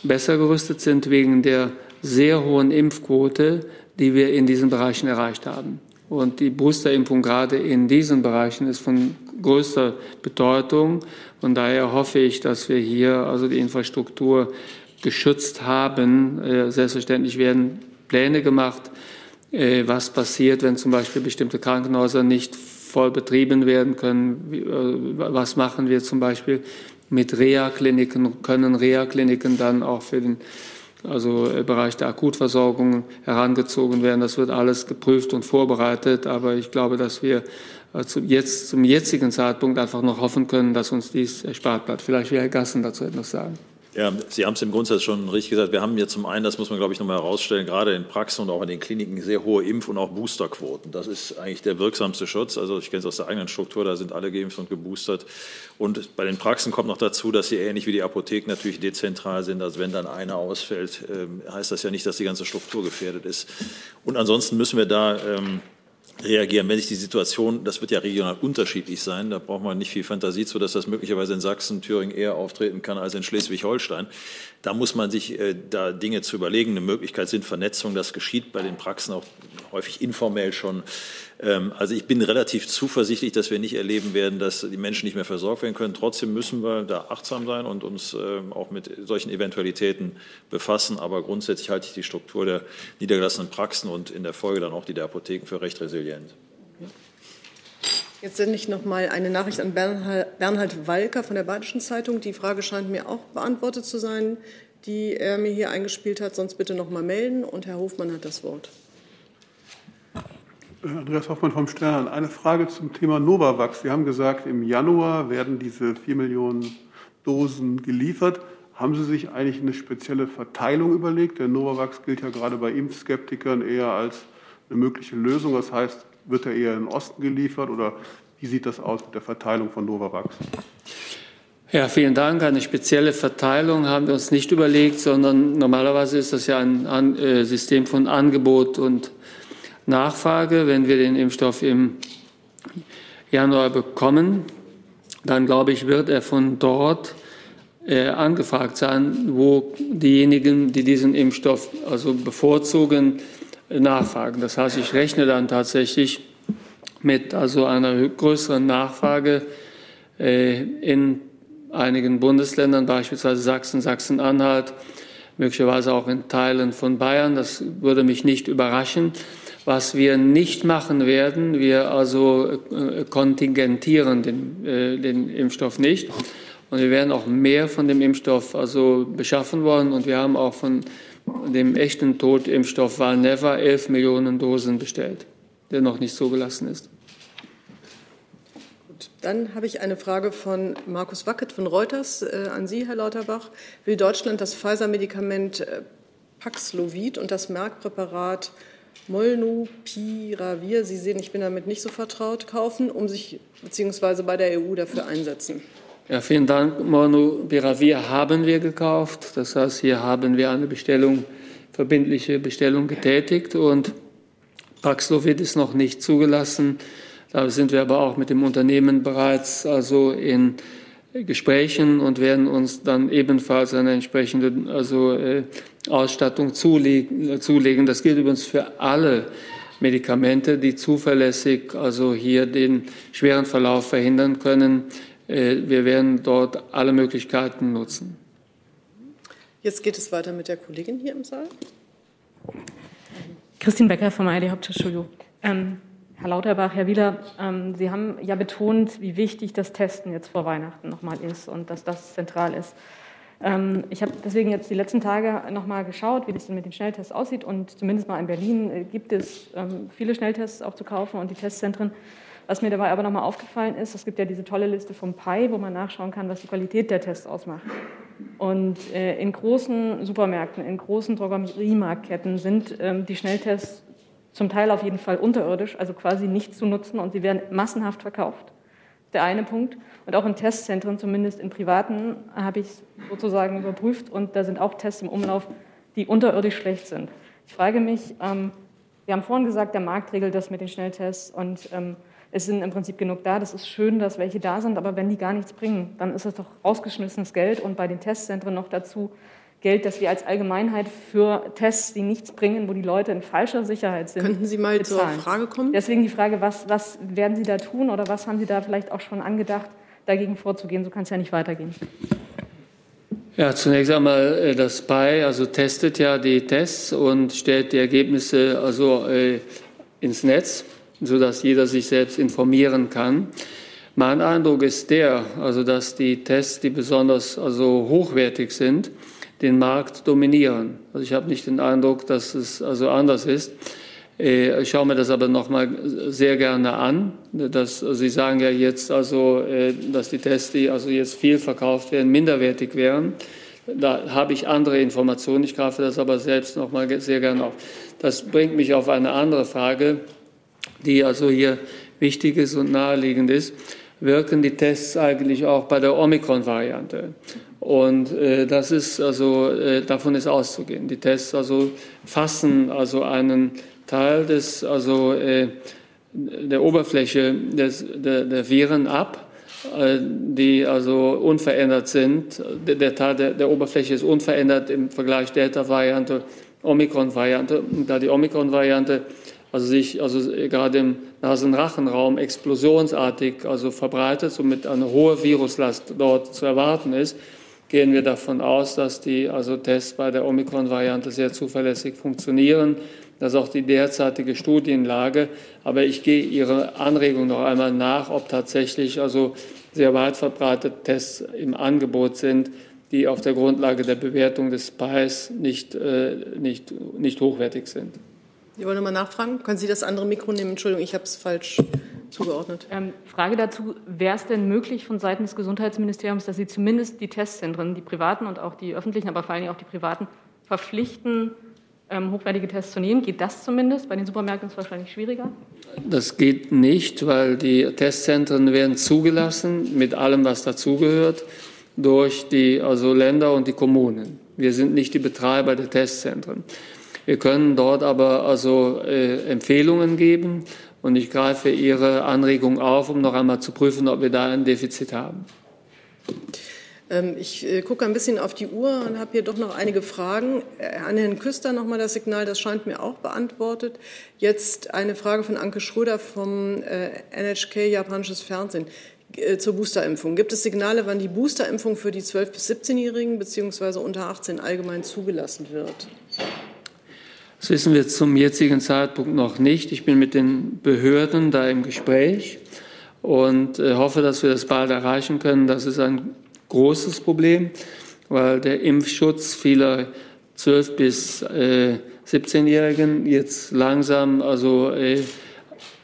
besser gerüstet sind wegen der sehr hohen Impfquote, die wir in diesen Bereichen erreicht haben. Und die Boosterimpfung gerade in diesen Bereichen ist von größter Bedeutung. Von daher hoffe ich, dass wir hier also die Infrastruktur geschützt haben. Äh, selbstverständlich werden Pläne gemacht, äh, was passiert, wenn zum Beispiel bestimmte Krankenhäuser nicht voll betrieben werden können. Äh, was machen wir zum Beispiel mit Reha-Kliniken? Können Reha-Kliniken dann auch für den also Bereich der Akutversorgung herangezogen werden? Das wird alles geprüft und vorbereitet. Aber ich glaube, dass wir also jetzt, zum jetzigen Zeitpunkt einfach noch hoffen können, dass uns dies erspart bleibt. Vielleicht will Herr Gassen dazu etwas sagen. Ja, Sie haben es im Grundsatz schon richtig gesagt. Wir haben hier zum einen, das muss man, glaube ich, noch mal herausstellen, gerade in Praxen und auch in den Kliniken sehr hohe Impf- und auch Boosterquoten. Das ist eigentlich der wirksamste Schutz. Also ich kenne es aus der eigenen Struktur, da sind alle geimpft und geboostert. Und bei den Praxen kommt noch dazu, dass sie ähnlich wie die Apotheken natürlich dezentral sind. Also wenn dann einer ausfällt, ähm, heißt das ja nicht, dass die ganze Struktur gefährdet ist. Und ansonsten müssen wir da ähm, reagieren. Wenn sich die Situation, das wird ja regional unterschiedlich sein, da braucht man nicht viel Fantasie zu, dass das möglicherweise in Sachsen, Thüringen eher auftreten kann als in Schleswig-Holstein. Da muss man sich äh, da Dinge zu überlegen. Eine Möglichkeit sind Vernetzung. Das geschieht bei den Praxen auch häufig informell schon. Ähm, also ich bin relativ zuversichtlich, dass wir nicht erleben werden, dass die Menschen nicht mehr versorgt werden können. Trotzdem müssen wir da achtsam sein und uns ähm, auch mit solchen Eventualitäten befassen. Aber grundsätzlich halte ich die Struktur der niedergelassenen Praxen und in der Folge dann auch die der Apotheken für recht resilient. Jetzt sende ich noch mal eine Nachricht an Bernhard Walker von der Badischen Zeitung. Die Frage scheint mir auch beantwortet zu sein, die er mir hier eingespielt hat. Sonst bitte noch mal melden. Und Herr Hofmann hat das Wort. Andreas Hoffmann vom Stern. Eine Frage zum Thema Novavax. Sie haben gesagt, im Januar werden diese vier Millionen Dosen geliefert. Haben Sie sich eigentlich eine spezielle Verteilung überlegt? Der Novavax gilt ja gerade bei Impfskeptikern eher als eine mögliche Lösung. Das heißt, wird er eher in den Osten geliefert oder wie sieht das aus mit der Verteilung von Novavax? Ja, vielen Dank. Eine spezielle Verteilung haben wir uns nicht überlegt, sondern normalerweise ist das ja ein äh, System von Angebot und Nachfrage. Wenn wir den Impfstoff im Januar bekommen, dann glaube ich, wird er von dort äh, angefragt sein, wo diejenigen, die diesen Impfstoff also bevorzugen, nachfragen. Das heißt, ich rechne dann tatsächlich mit also einer größeren Nachfrage äh, in einigen Bundesländern, beispielsweise Sachsen, Sachsen-Anhalt, möglicherweise auch in Teilen von Bayern. Das würde mich nicht überraschen. Was wir nicht machen werden, wir also äh, kontingentieren den, äh, den Impfstoff nicht. Und wir werden auch mehr von dem Impfstoff also beschaffen wollen. Und wir haben auch von dem echten Totimpfstoff Valneva 11 Millionen Dosen bestellt, der noch nicht zugelassen ist. Dann habe ich eine Frage von Markus Wackett von Reuters äh, an Sie, Herr Lauterbach. Will Deutschland das Pfizer-Medikament äh, Paxlovid und das Merckpräparat Molnupiravir, Sie sehen, ich bin damit nicht so vertraut, kaufen, um sich bzw. bei der EU dafür einsetzen? Ja, vielen Dank. Molnupiravir haben wir gekauft. Das heißt, hier haben wir eine Bestellung, verbindliche Bestellung getätigt und Paxlovid ist noch nicht zugelassen. Da sind wir aber auch mit dem Unternehmen bereits also in Gesprächen und werden uns dann ebenfalls eine entsprechende also, äh, Ausstattung zulegen, zulegen. Das gilt übrigens für alle Medikamente, die zuverlässig also hier den schweren Verlauf verhindern können. Äh, wir werden dort alle Möglichkeiten nutzen. Jetzt geht es weiter mit der Kollegin hier im Saal. Christine Becker vom ARD Hauptstadtstudio. Ähm, Herr Lauterbach, Herr Wieler, ähm, Sie haben ja betont, wie wichtig das Testen jetzt vor Weihnachten nochmal ist und dass das zentral ist. Ähm, ich habe deswegen jetzt die letzten Tage nochmal geschaut, wie das denn mit den Schnelltests aussieht. Und zumindest mal in Berlin äh, gibt es ähm, viele Schnelltests auch zu kaufen und die Testzentren. Was mir dabei aber nochmal aufgefallen ist, es gibt ja diese tolle Liste vom PI, wo man nachschauen kann, was die Qualität der Tests ausmacht. Und äh, in großen Supermärkten, in großen Drogeriemarktketten sind die Schnelltests zum Teil auf jeden Fall unterirdisch, also quasi nicht zu nutzen und sie werden massenhaft verkauft. Der eine Punkt. Und auch in Testzentren, zumindest in privaten, habe ich es sozusagen überprüft und da sind auch Tests im Umlauf, die unterirdisch schlecht sind. Ich frage mich, ähm, wir haben vorhin gesagt, der Markt regelt das mit den Schnelltests und ähm, es sind im Prinzip genug da. Das ist schön, dass welche da sind, aber wenn die gar nichts bringen, dann ist das doch rausgeschmissenes Geld und bei den Testzentren noch dazu Geld, das wir als Allgemeinheit für Tests, die nichts bringen, wo die Leute in falscher Sicherheit sind. Könnten Sie mal bezahlen. zur Frage kommen? Deswegen die Frage, was, was werden Sie da tun oder was haben Sie da vielleicht auch schon angedacht, dagegen vorzugehen? So kann es ja nicht weitergehen. Ja, zunächst einmal äh, das PI, also testet ja die Tests und stellt die Ergebnisse also äh, ins Netz, sodass jeder sich selbst informieren kann. Mein Eindruck ist der, also dass die Tests, die besonders also hochwertig sind, den Markt dominieren. Also ich habe nicht den Eindruck, dass es also anders ist. Äh, ich schaue mir das aber noch mal sehr gerne an. Dass, also Sie sagen ja jetzt also, äh, dass die Tests, die also jetzt viel verkauft werden, minderwertig wären. Da habe ich andere Informationen. Ich greife das aber selbst noch mal sehr gerne auf. Das bringt mich auf eine andere Frage, die also hier wichtig ist und naheliegend ist. Wirken die Tests eigentlich auch bei der Omikron-Variante? Und äh, das ist also äh, davon ist auszugehen. Die Tests also fassen also einen Teil des also äh, der Oberfläche des, der, der Viren ab, äh, die also unverändert sind. Der, der Teil der, der, Oberfläche ist unverändert im Vergleich Delta-Variante, Omikron-Variante. Da die Omikron-Variante also sich also gerade im Nasenrachenraum explosionsartig also verbreitet, somit eine hohe Viruslast dort zu erwarten ist, gehen wir davon aus, dass die also Tests bei der Omikron-Variante sehr zuverlässig funktionieren. Das ist auch die derzeitige Studienlage. Aber ich gehe Ihre Anregung noch einmal nach, ob tatsächlich also sehr weit verbreitete Tests im Angebot sind, die auf der Grundlage der Bewertung des PIs nicht, äh, nicht, nicht hochwertig sind. Sie wollen nochmal nachfragen? Können Sie das andere Mikro nehmen? Entschuldigung, ich habe es falsch zugeordnet. Ähm, Frage dazu, wäre es denn möglich von Seiten des Gesundheitsministeriums, dass Sie zumindest die Testzentren, die privaten und auch die öffentlichen, aber vor allem auch die privaten, verpflichten, ähm, hochwertige Tests zu nehmen? Geht das zumindest? Bei den Supermärkten ist es wahrscheinlich schwieriger. Das geht nicht, weil die Testzentren werden zugelassen mit allem, was dazugehört, durch die also Länder und die Kommunen. Wir sind nicht die Betreiber der Testzentren. Wir können dort aber also äh, Empfehlungen geben und ich greife Ihre Anregung auf, um noch einmal zu prüfen, ob wir da ein Defizit haben. Ähm, ich äh, gucke ein bisschen auf die Uhr und habe hier doch noch einige Fragen. Äh, an Herrn Küster noch mal das Signal, das scheint mir auch beantwortet. Jetzt eine Frage von Anke Schröder vom äh, NHK Japanisches Fernsehen zur Boosterimpfung. Gibt es Signale, wann die Boosterimpfung für die 12- bis 17-Jährigen bzw. unter 18 allgemein zugelassen wird? Das wissen wir zum jetzigen Zeitpunkt noch nicht. Ich bin mit den Behörden da im Gespräch und äh, hoffe, dass wir das bald erreichen können. Das ist ein großes Problem, weil der Impfschutz vieler 12 bis 17-Jährigen äh, jetzt langsam also äh,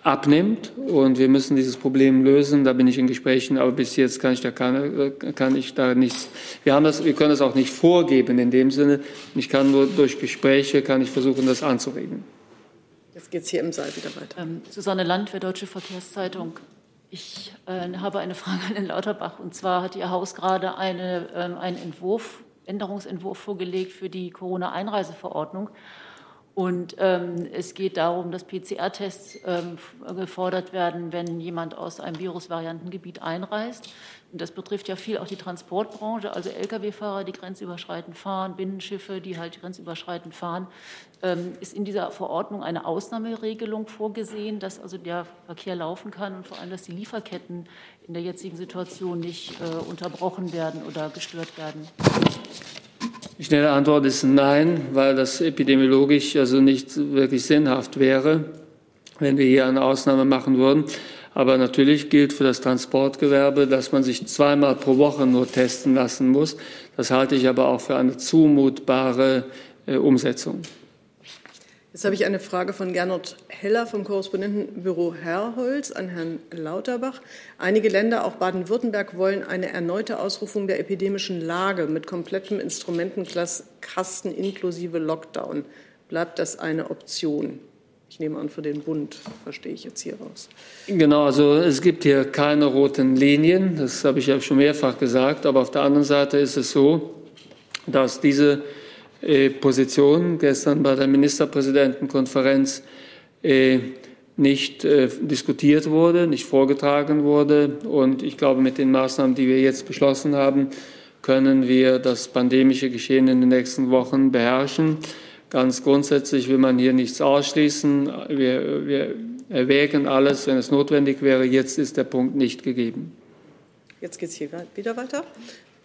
abnimmt und wir müssen dieses Problem lösen. Da bin ich in Gesprächen, aber bis jetzt kann ich da, keine, kann ich da nichts. Wir, haben das, wir können das auch nicht vorgeben in dem Sinne. Ich kann nur durch Gespräche kann ich versuchen, das anzuregen. Jetzt geht es hier im Saal wieder weiter. Ähm, Susanne Landwehr, Deutsche Verkehrszeitung. Ich äh, habe eine Frage an Herrn Lauterbach. Und zwar hat Ihr Haus gerade eine, äh, einen Entwurf, Änderungsentwurf vorgelegt für die Corona-Einreiseverordnung. Und ähm, es geht darum, dass PCR-Tests ähm, gefordert werden, wenn jemand aus einem Virusvariantengebiet einreist. Und das betrifft ja viel auch die Transportbranche, also Lkw-Fahrer, die grenzüberschreitend fahren, Binnenschiffe, die halt grenzüberschreitend fahren. Ähm, ist in dieser Verordnung eine Ausnahmeregelung vorgesehen, dass also der Verkehr laufen kann und vor allem, dass die Lieferketten in der jetzigen Situation nicht äh, unterbrochen werden oder gestört werden? Die schnelle Antwort ist nein, weil das epidemiologisch also nicht wirklich sinnhaft wäre, wenn wir hier eine Ausnahme machen würden. Aber natürlich gilt für das Transportgewerbe, dass man sich zweimal pro Woche nur testen lassen muss. Das halte ich aber auch für eine zumutbare äh, Umsetzung. Jetzt habe ich eine Frage von Gernot Heller vom Korrespondentenbüro Herrholz an Herrn Lauterbach. Einige Länder, auch Baden-Württemberg, wollen eine erneute Ausrufung der epidemischen Lage mit komplettem Instrumentenkasten inklusive Lockdown. Bleibt das eine Option? Ich nehme an, für den Bund verstehe ich jetzt hier raus. Genau, also es gibt hier keine roten Linien, das habe ich ja schon mehrfach gesagt, aber auf der anderen Seite ist es so, dass diese Position gestern bei der Ministerpräsidentenkonferenz äh, nicht äh, diskutiert wurde, nicht vorgetragen wurde. Und ich glaube, mit den Maßnahmen, die wir jetzt beschlossen haben, können wir das pandemische Geschehen in den nächsten Wochen beherrschen. Ganz grundsätzlich will man hier nichts ausschließen. Wir, wir erwägen alles, wenn es notwendig wäre. Jetzt ist der Punkt nicht gegeben. Jetzt geht es hier wieder weiter.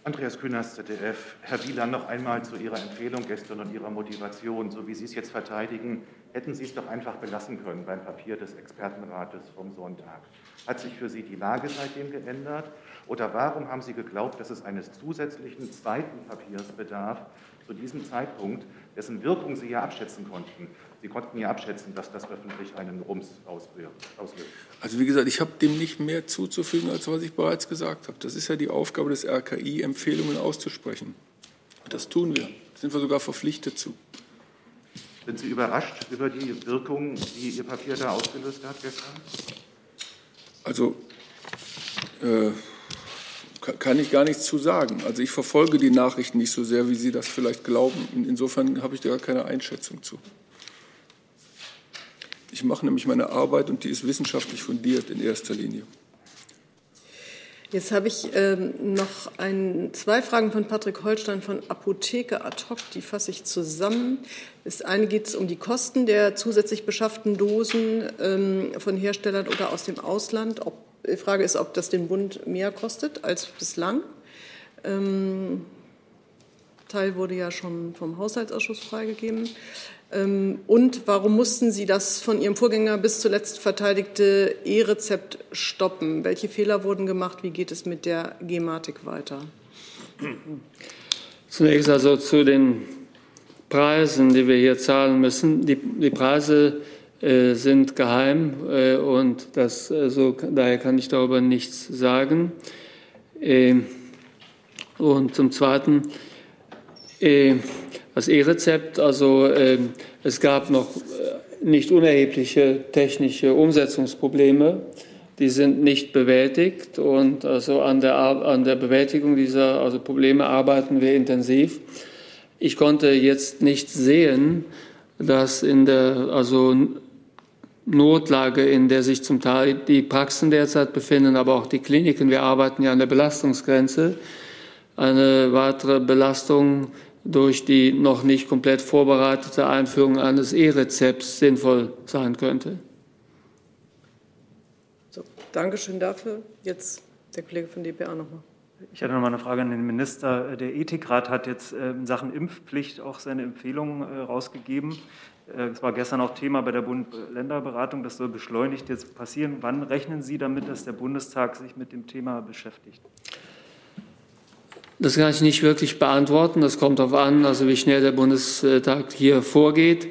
Andreas Kühners, ZDF. Herr Wieland, noch einmal zu Ihrer Empfehlung gestern und Ihrer Motivation. So wie Sie es jetzt verteidigen, hätten Sie es doch einfach belassen können beim Papier des Expertenrates vom Sonntag. Hat sich für Sie die Lage seitdem geändert? Oder warum haben Sie geglaubt, dass es eines zusätzlichen zweiten Papiers bedarf zu diesem Zeitpunkt, dessen Wirkung Sie ja abschätzen konnten? Sie konnten ja abschätzen, dass das öffentlich einen Rums auslöst. Also wie gesagt, ich habe dem nicht mehr zuzufügen, als was ich bereits gesagt habe. Das ist ja die Aufgabe des RKI, Empfehlungen auszusprechen. Das tun wir. Da sind wir sogar verpflichtet zu. Sind Sie überrascht über die Wirkung, die Ihr Papier da ausgelöst hat gestern? Also äh, kann ich gar nichts zu sagen. Also ich verfolge die Nachrichten nicht so sehr, wie Sie das vielleicht glauben. Insofern habe ich da gar keine Einschätzung zu. Ich mache nämlich meine Arbeit und die ist wissenschaftlich fundiert in erster Linie. Jetzt habe ich ähm, noch ein, zwei Fragen von Patrick Holstein von Apotheke ad hoc, die fasse ich zusammen. Das eine geht um die Kosten der zusätzlich beschafften Dosen ähm, von Herstellern oder aus dem Ausland. Ob, die Frage ist, ob das den Bund mehr kostet als bislang. Ähm, Teil wurde ja schon vom Haushaltsausschuss freigegeben. Ähm, und warum mussten Sie das von Ihrem Vorgänger bis zuletzt verteidigte E-Rezept stoppen? Welche Fehler wurden gemacht? Wie geht es mit der Gematik weiter? Zunächst also zu den Preisen, die wir hier zahlen müssen. Die, die Preise sind geheim äh, und das, also, daher kann ich darüber nichts sagen. Äh, und zum Zweiten, äh, das E-Rezept, also äh, es gab noch äh, nicht unerhebliche technische Umsetzungsprobleme, die sind nicht bewältigt und also an der, an der Bewältigung dieser also Probleme arbeiten wir intensiv. Ich konnte jetzt nicht sehen, dass in der also Notlage, in der sich zum Teil die Praxen derzeit befinden, aber auch die Kliniken, wir arbeiten ja an der Belastungsgrenze, eine weitere Belastung durch die noch nicht komplett vorbereitete Einführung eines E-Rezepts sinnvoll sein könnte. So, Dankeschön dafür. Jetzt der Kollege von DPA nochmal. Ich hätte noch mal eine Frage an den Minister. Der Ethikrat hat jetzt äh, in Sachen Impfpflicht auch seine Empfehlungen äh, rausgegeben. Äh, es war gestern auch Thema bei der Bund-Länder-Beratung. Das soll beschleunigt jetzt passieren. Wann rechnen Sie damit, dass der Bundestag sich mit dem Thema beschäftigt? Das kann ich nicht wirklich beantworten. Das kommt darauf an, also wie schnell der Bundestag hier vorgeht.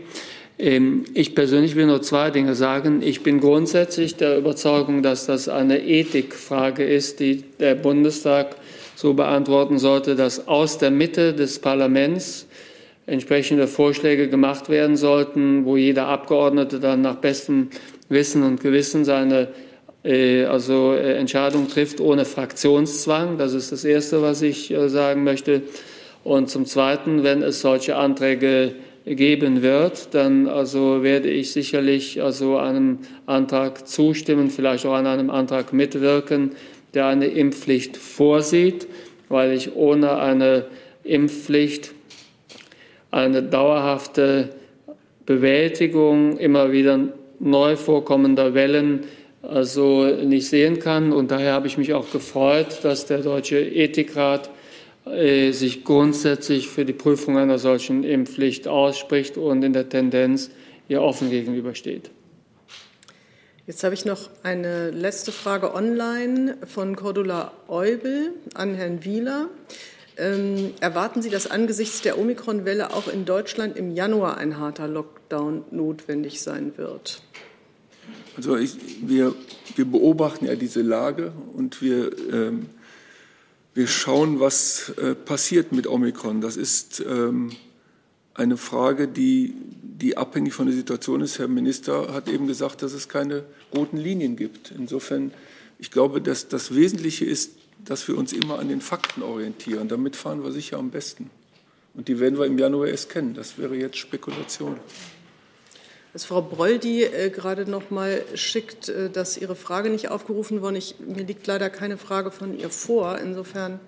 Ähm, ich persönlich will nur zwei Dinge sagen. Ich bin grundsätzlich der Überzeugung, dass das eine Ethikfrage ist, die der Bundestag so beantworten sollte, dass aus der Mitte des Parlaments entsprechende Vorschläge gemacht werden sollten, wo jeder Abgeordnete dann nach bestem Wissen und Gewissen seine äh, also äh, Entscheidung trifft ohne Fraktionszwang. Das ist das Erste, was ich äh, sagen möchte. Und zum Zweiten, wenn es solche Anträge geben wird, dann also werde ich sicherlich also einem Antrag zustimmen, vielleicht auch an einem Antrag mitwirken, der eine Impfpflicht vorsieht, weil ich ohne eine Impfpflicht eine dauerhafte Bewältigung immer wieder neu vorkommender Wellen also nicht sehen kann. Und daher habe ich mich auch gefreut, dass der Deutsche Ethikrat äh, sich grundsätzlich für die Prüfung einer solchen Impfpflicht ausspricht und in der Tendenz ihr offen gegenübersteht. Jetzt habe ich noch eine letzte Frage online von Cordula Eubel an Herrn Wieler. Ähm, erwarten Sie, dass angesichts der Omikron-Welle auch in Deutschland im Januar ein harter Lockdown notwendig sein wird? Also ich, wir, wir beobachten ja diese Lage und wir ähm, wir schauen, was äh, passiert mit Omikron. Das ist ähm, eine Frage, die, die abhängig von der Situation ist. Herr Minister hat eben gesagt, dass es keine roten Linien gibt. Insofern, ich glaube, dass das Wesentliche ist, dass wir uns immer an den Fakten orientieren. Damit fahren wir sicher am besten. Und die werden wir im Januar erst kennen. Das wäre jetzt Spekulation dass Frau Broll die äh, gerade noch mal schickt, äh, dass ihre Frage nicht aufgerufen worden ist. Mir liegt leider keine Frage von ihr vor. Insofern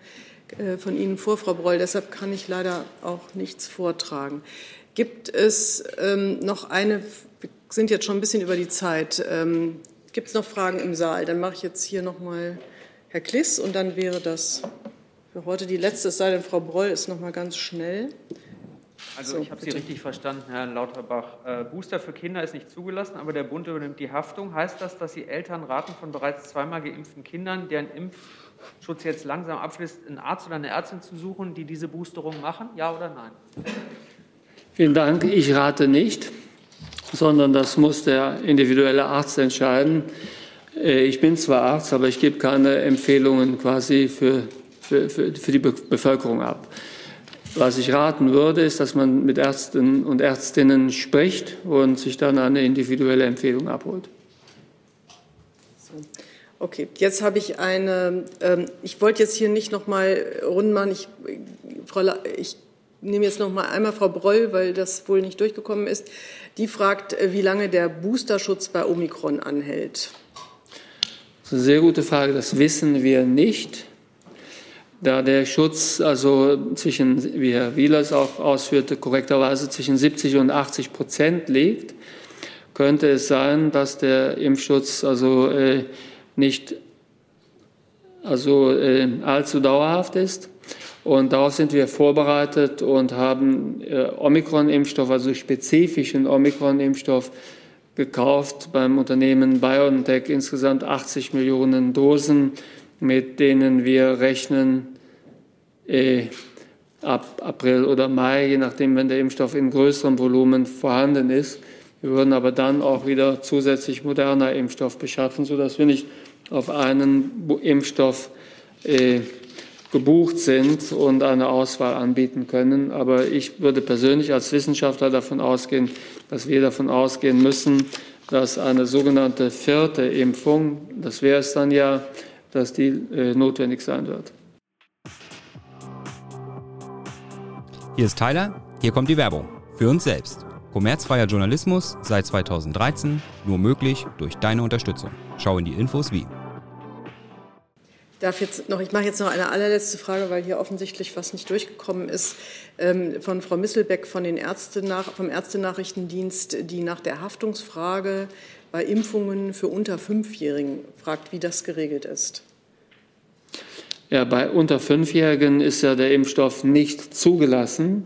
äh, von Ihnen vor, Frau Broll. Deshalb kann ich leider auch nichts vortragen. Gibt es ähm, noch eine, wir sind jetzt schon ein bisschen über die Zeit, ähm, gibt es noch Fragen im Saal? Dann mache ich jetzt hier noch mal Herr Kliss und dann wäre das für heute die letzte, es sei denn, Frau Broll ist noch mal ganz schnell. Also so, ich habe Sie richtig verstanden, Herr Lauterbach. Äh, Booster für Kinder ist nicht zugelassen, aber der Bund übernimmt die Haftung. Heißt das, dass Sie Eltern raten von bereits zweimal geimpften Kindern, deren Impfschutz jetzt langsam abschließt, einen Arzt oder eine Ärztin zu suchen, die diese Boosterung machen? Ja oder nein? Vielen Dank. Ich rate nicht, sondern das muss der individuelle Arzt entscheiden. Äh, ich bin zwar Arzt, aber ich gebe keine Empfehlungen quasi für, für, für, für die Bevölkerung ab. Was ich raten würde, ist, dass man mit Ärzten und Ärztinnen spricht und sich dann eine individuelle Empfehlung abholt. Okay, jetzt habe ich eine, ähm, ich wollte jetzt hier nicht noch mal rund machen, ich, Frau, ich nehme jetzt noch mal einmal Frau Broll, weil das wohl nicht durchgekommen ist. Die fragt, äh, wie lange der Boosterschutz bei Omikron anhält. Das ist eine sehr gute Frage, das wissen wir nicht. Da der Schutz also zwischen, wie Herr Wieler es auch ausführte, korrekterweise zwischen 70 und 80 Prozent liegt, könnte es sein, dass der Impfschutz also äh, nicht also äh, allzu dauerhaft ist. Und darauf sind wir vorbereitet und haben äh, Omikron-Impfstoff, also spezifischen Omikron-Impfstoff gekauft beim Unternehmen BioNTech insgesamt 80 Millionen Dosen mit denen wir rechnen äh, ab April oder Mai, je nachdem, wenn der Impfstoff in größerem Volumen vorhanden ist. Wir würden aber dann auch wieder zusätzlich moderner Impfstoff beschaffen, sodass wir nicht auf einen Impfstoff äh, gebucht sind und eine Auswahl anbieten können. Aber ich würde persönlich als Wissenschaftler davon ausgehen, dass wir davon ausgehen müssen, dass eine sogenannte vierte Impfung, das wäre es dann ja, dass die äh, notwendig sein wird. Hier ist Tyler, hier kommt die Werbung. Für uns selbst. Kommerzfreier Journalismus seit 2013, nur möglich durch deine Unterstützung. Schau in die Infos wie. Darf jetzt noch, ich mache jetzt noch eine allerletzte Frage, weil hier offensichtlich was nicht durchgekommen ist, ähm, von Frau Misselbeck von den Ärzte vom Ärztenachrichtendienst, die nach der Haftungsfrage bei Impfungen für unter Fünfjährigen fragt, wie das geregelt ist. Ja, bei unter Fünfjährigen ist ja der Impfstoff nicht zugelassen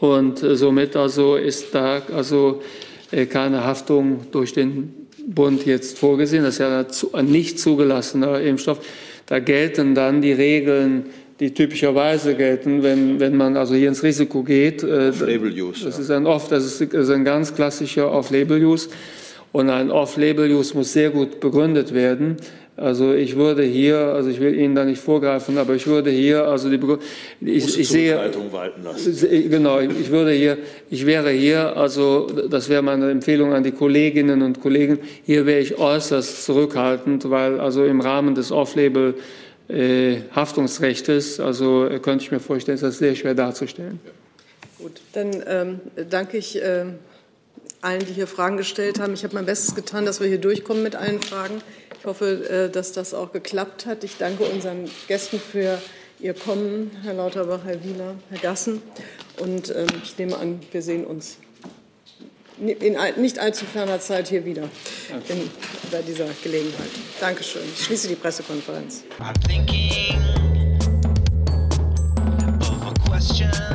und somit also ist da also äh, keine Haftung durch den Bund jetzt vorgesehen. Das ist ja ein nicht zugelassener Impfstoff. Da gelten dann die Regeln die typischerweise gelten, wenn, wenn man also hier ins Risiko geht. Äh, Off-Label-Use. Das ist ein Off, das ist, das ist ein ganz klassischer Off-Label-Use. Und ein Off-Label-Use muss sehr gut begründet werden. Also ich würde hier, also ich will Ihnen da nicht vorgreifen, aber ich würde hier, also die, ich, ich sehe, walten lassen. genau, ich würde hier, ich wäre hier, also das wäre meine Empfehlung an die Kolleginnen und Kollegen, hier wäre ich äußerst zurückhaltend, weil also im Rahmen des Off-Label äh, Haftungsrechtes, also könnte ich mir vorstellen, ist das sehr schwer darzustellen. Gut, dann ähm, danke ich äh, allen, die hier Fragen gestellt haben. Ich habe mein Bestes getan, dass wir hier durchkommen mit allen Fragen hoffe, äh, dass das auch geklappt hat. Ich danke unseren Gästen für Ihr Kommen, Herr Lauterbach, Herr Wieler, Herr Gassen. Und ähm, ich nehme an, wir sehen uns in nicht allzu ferner Zeit hier wieder in, bei dieser Gelegenheit. Dankeschön. Ich schließe die Pressekonferenz. I'm thinking of a question.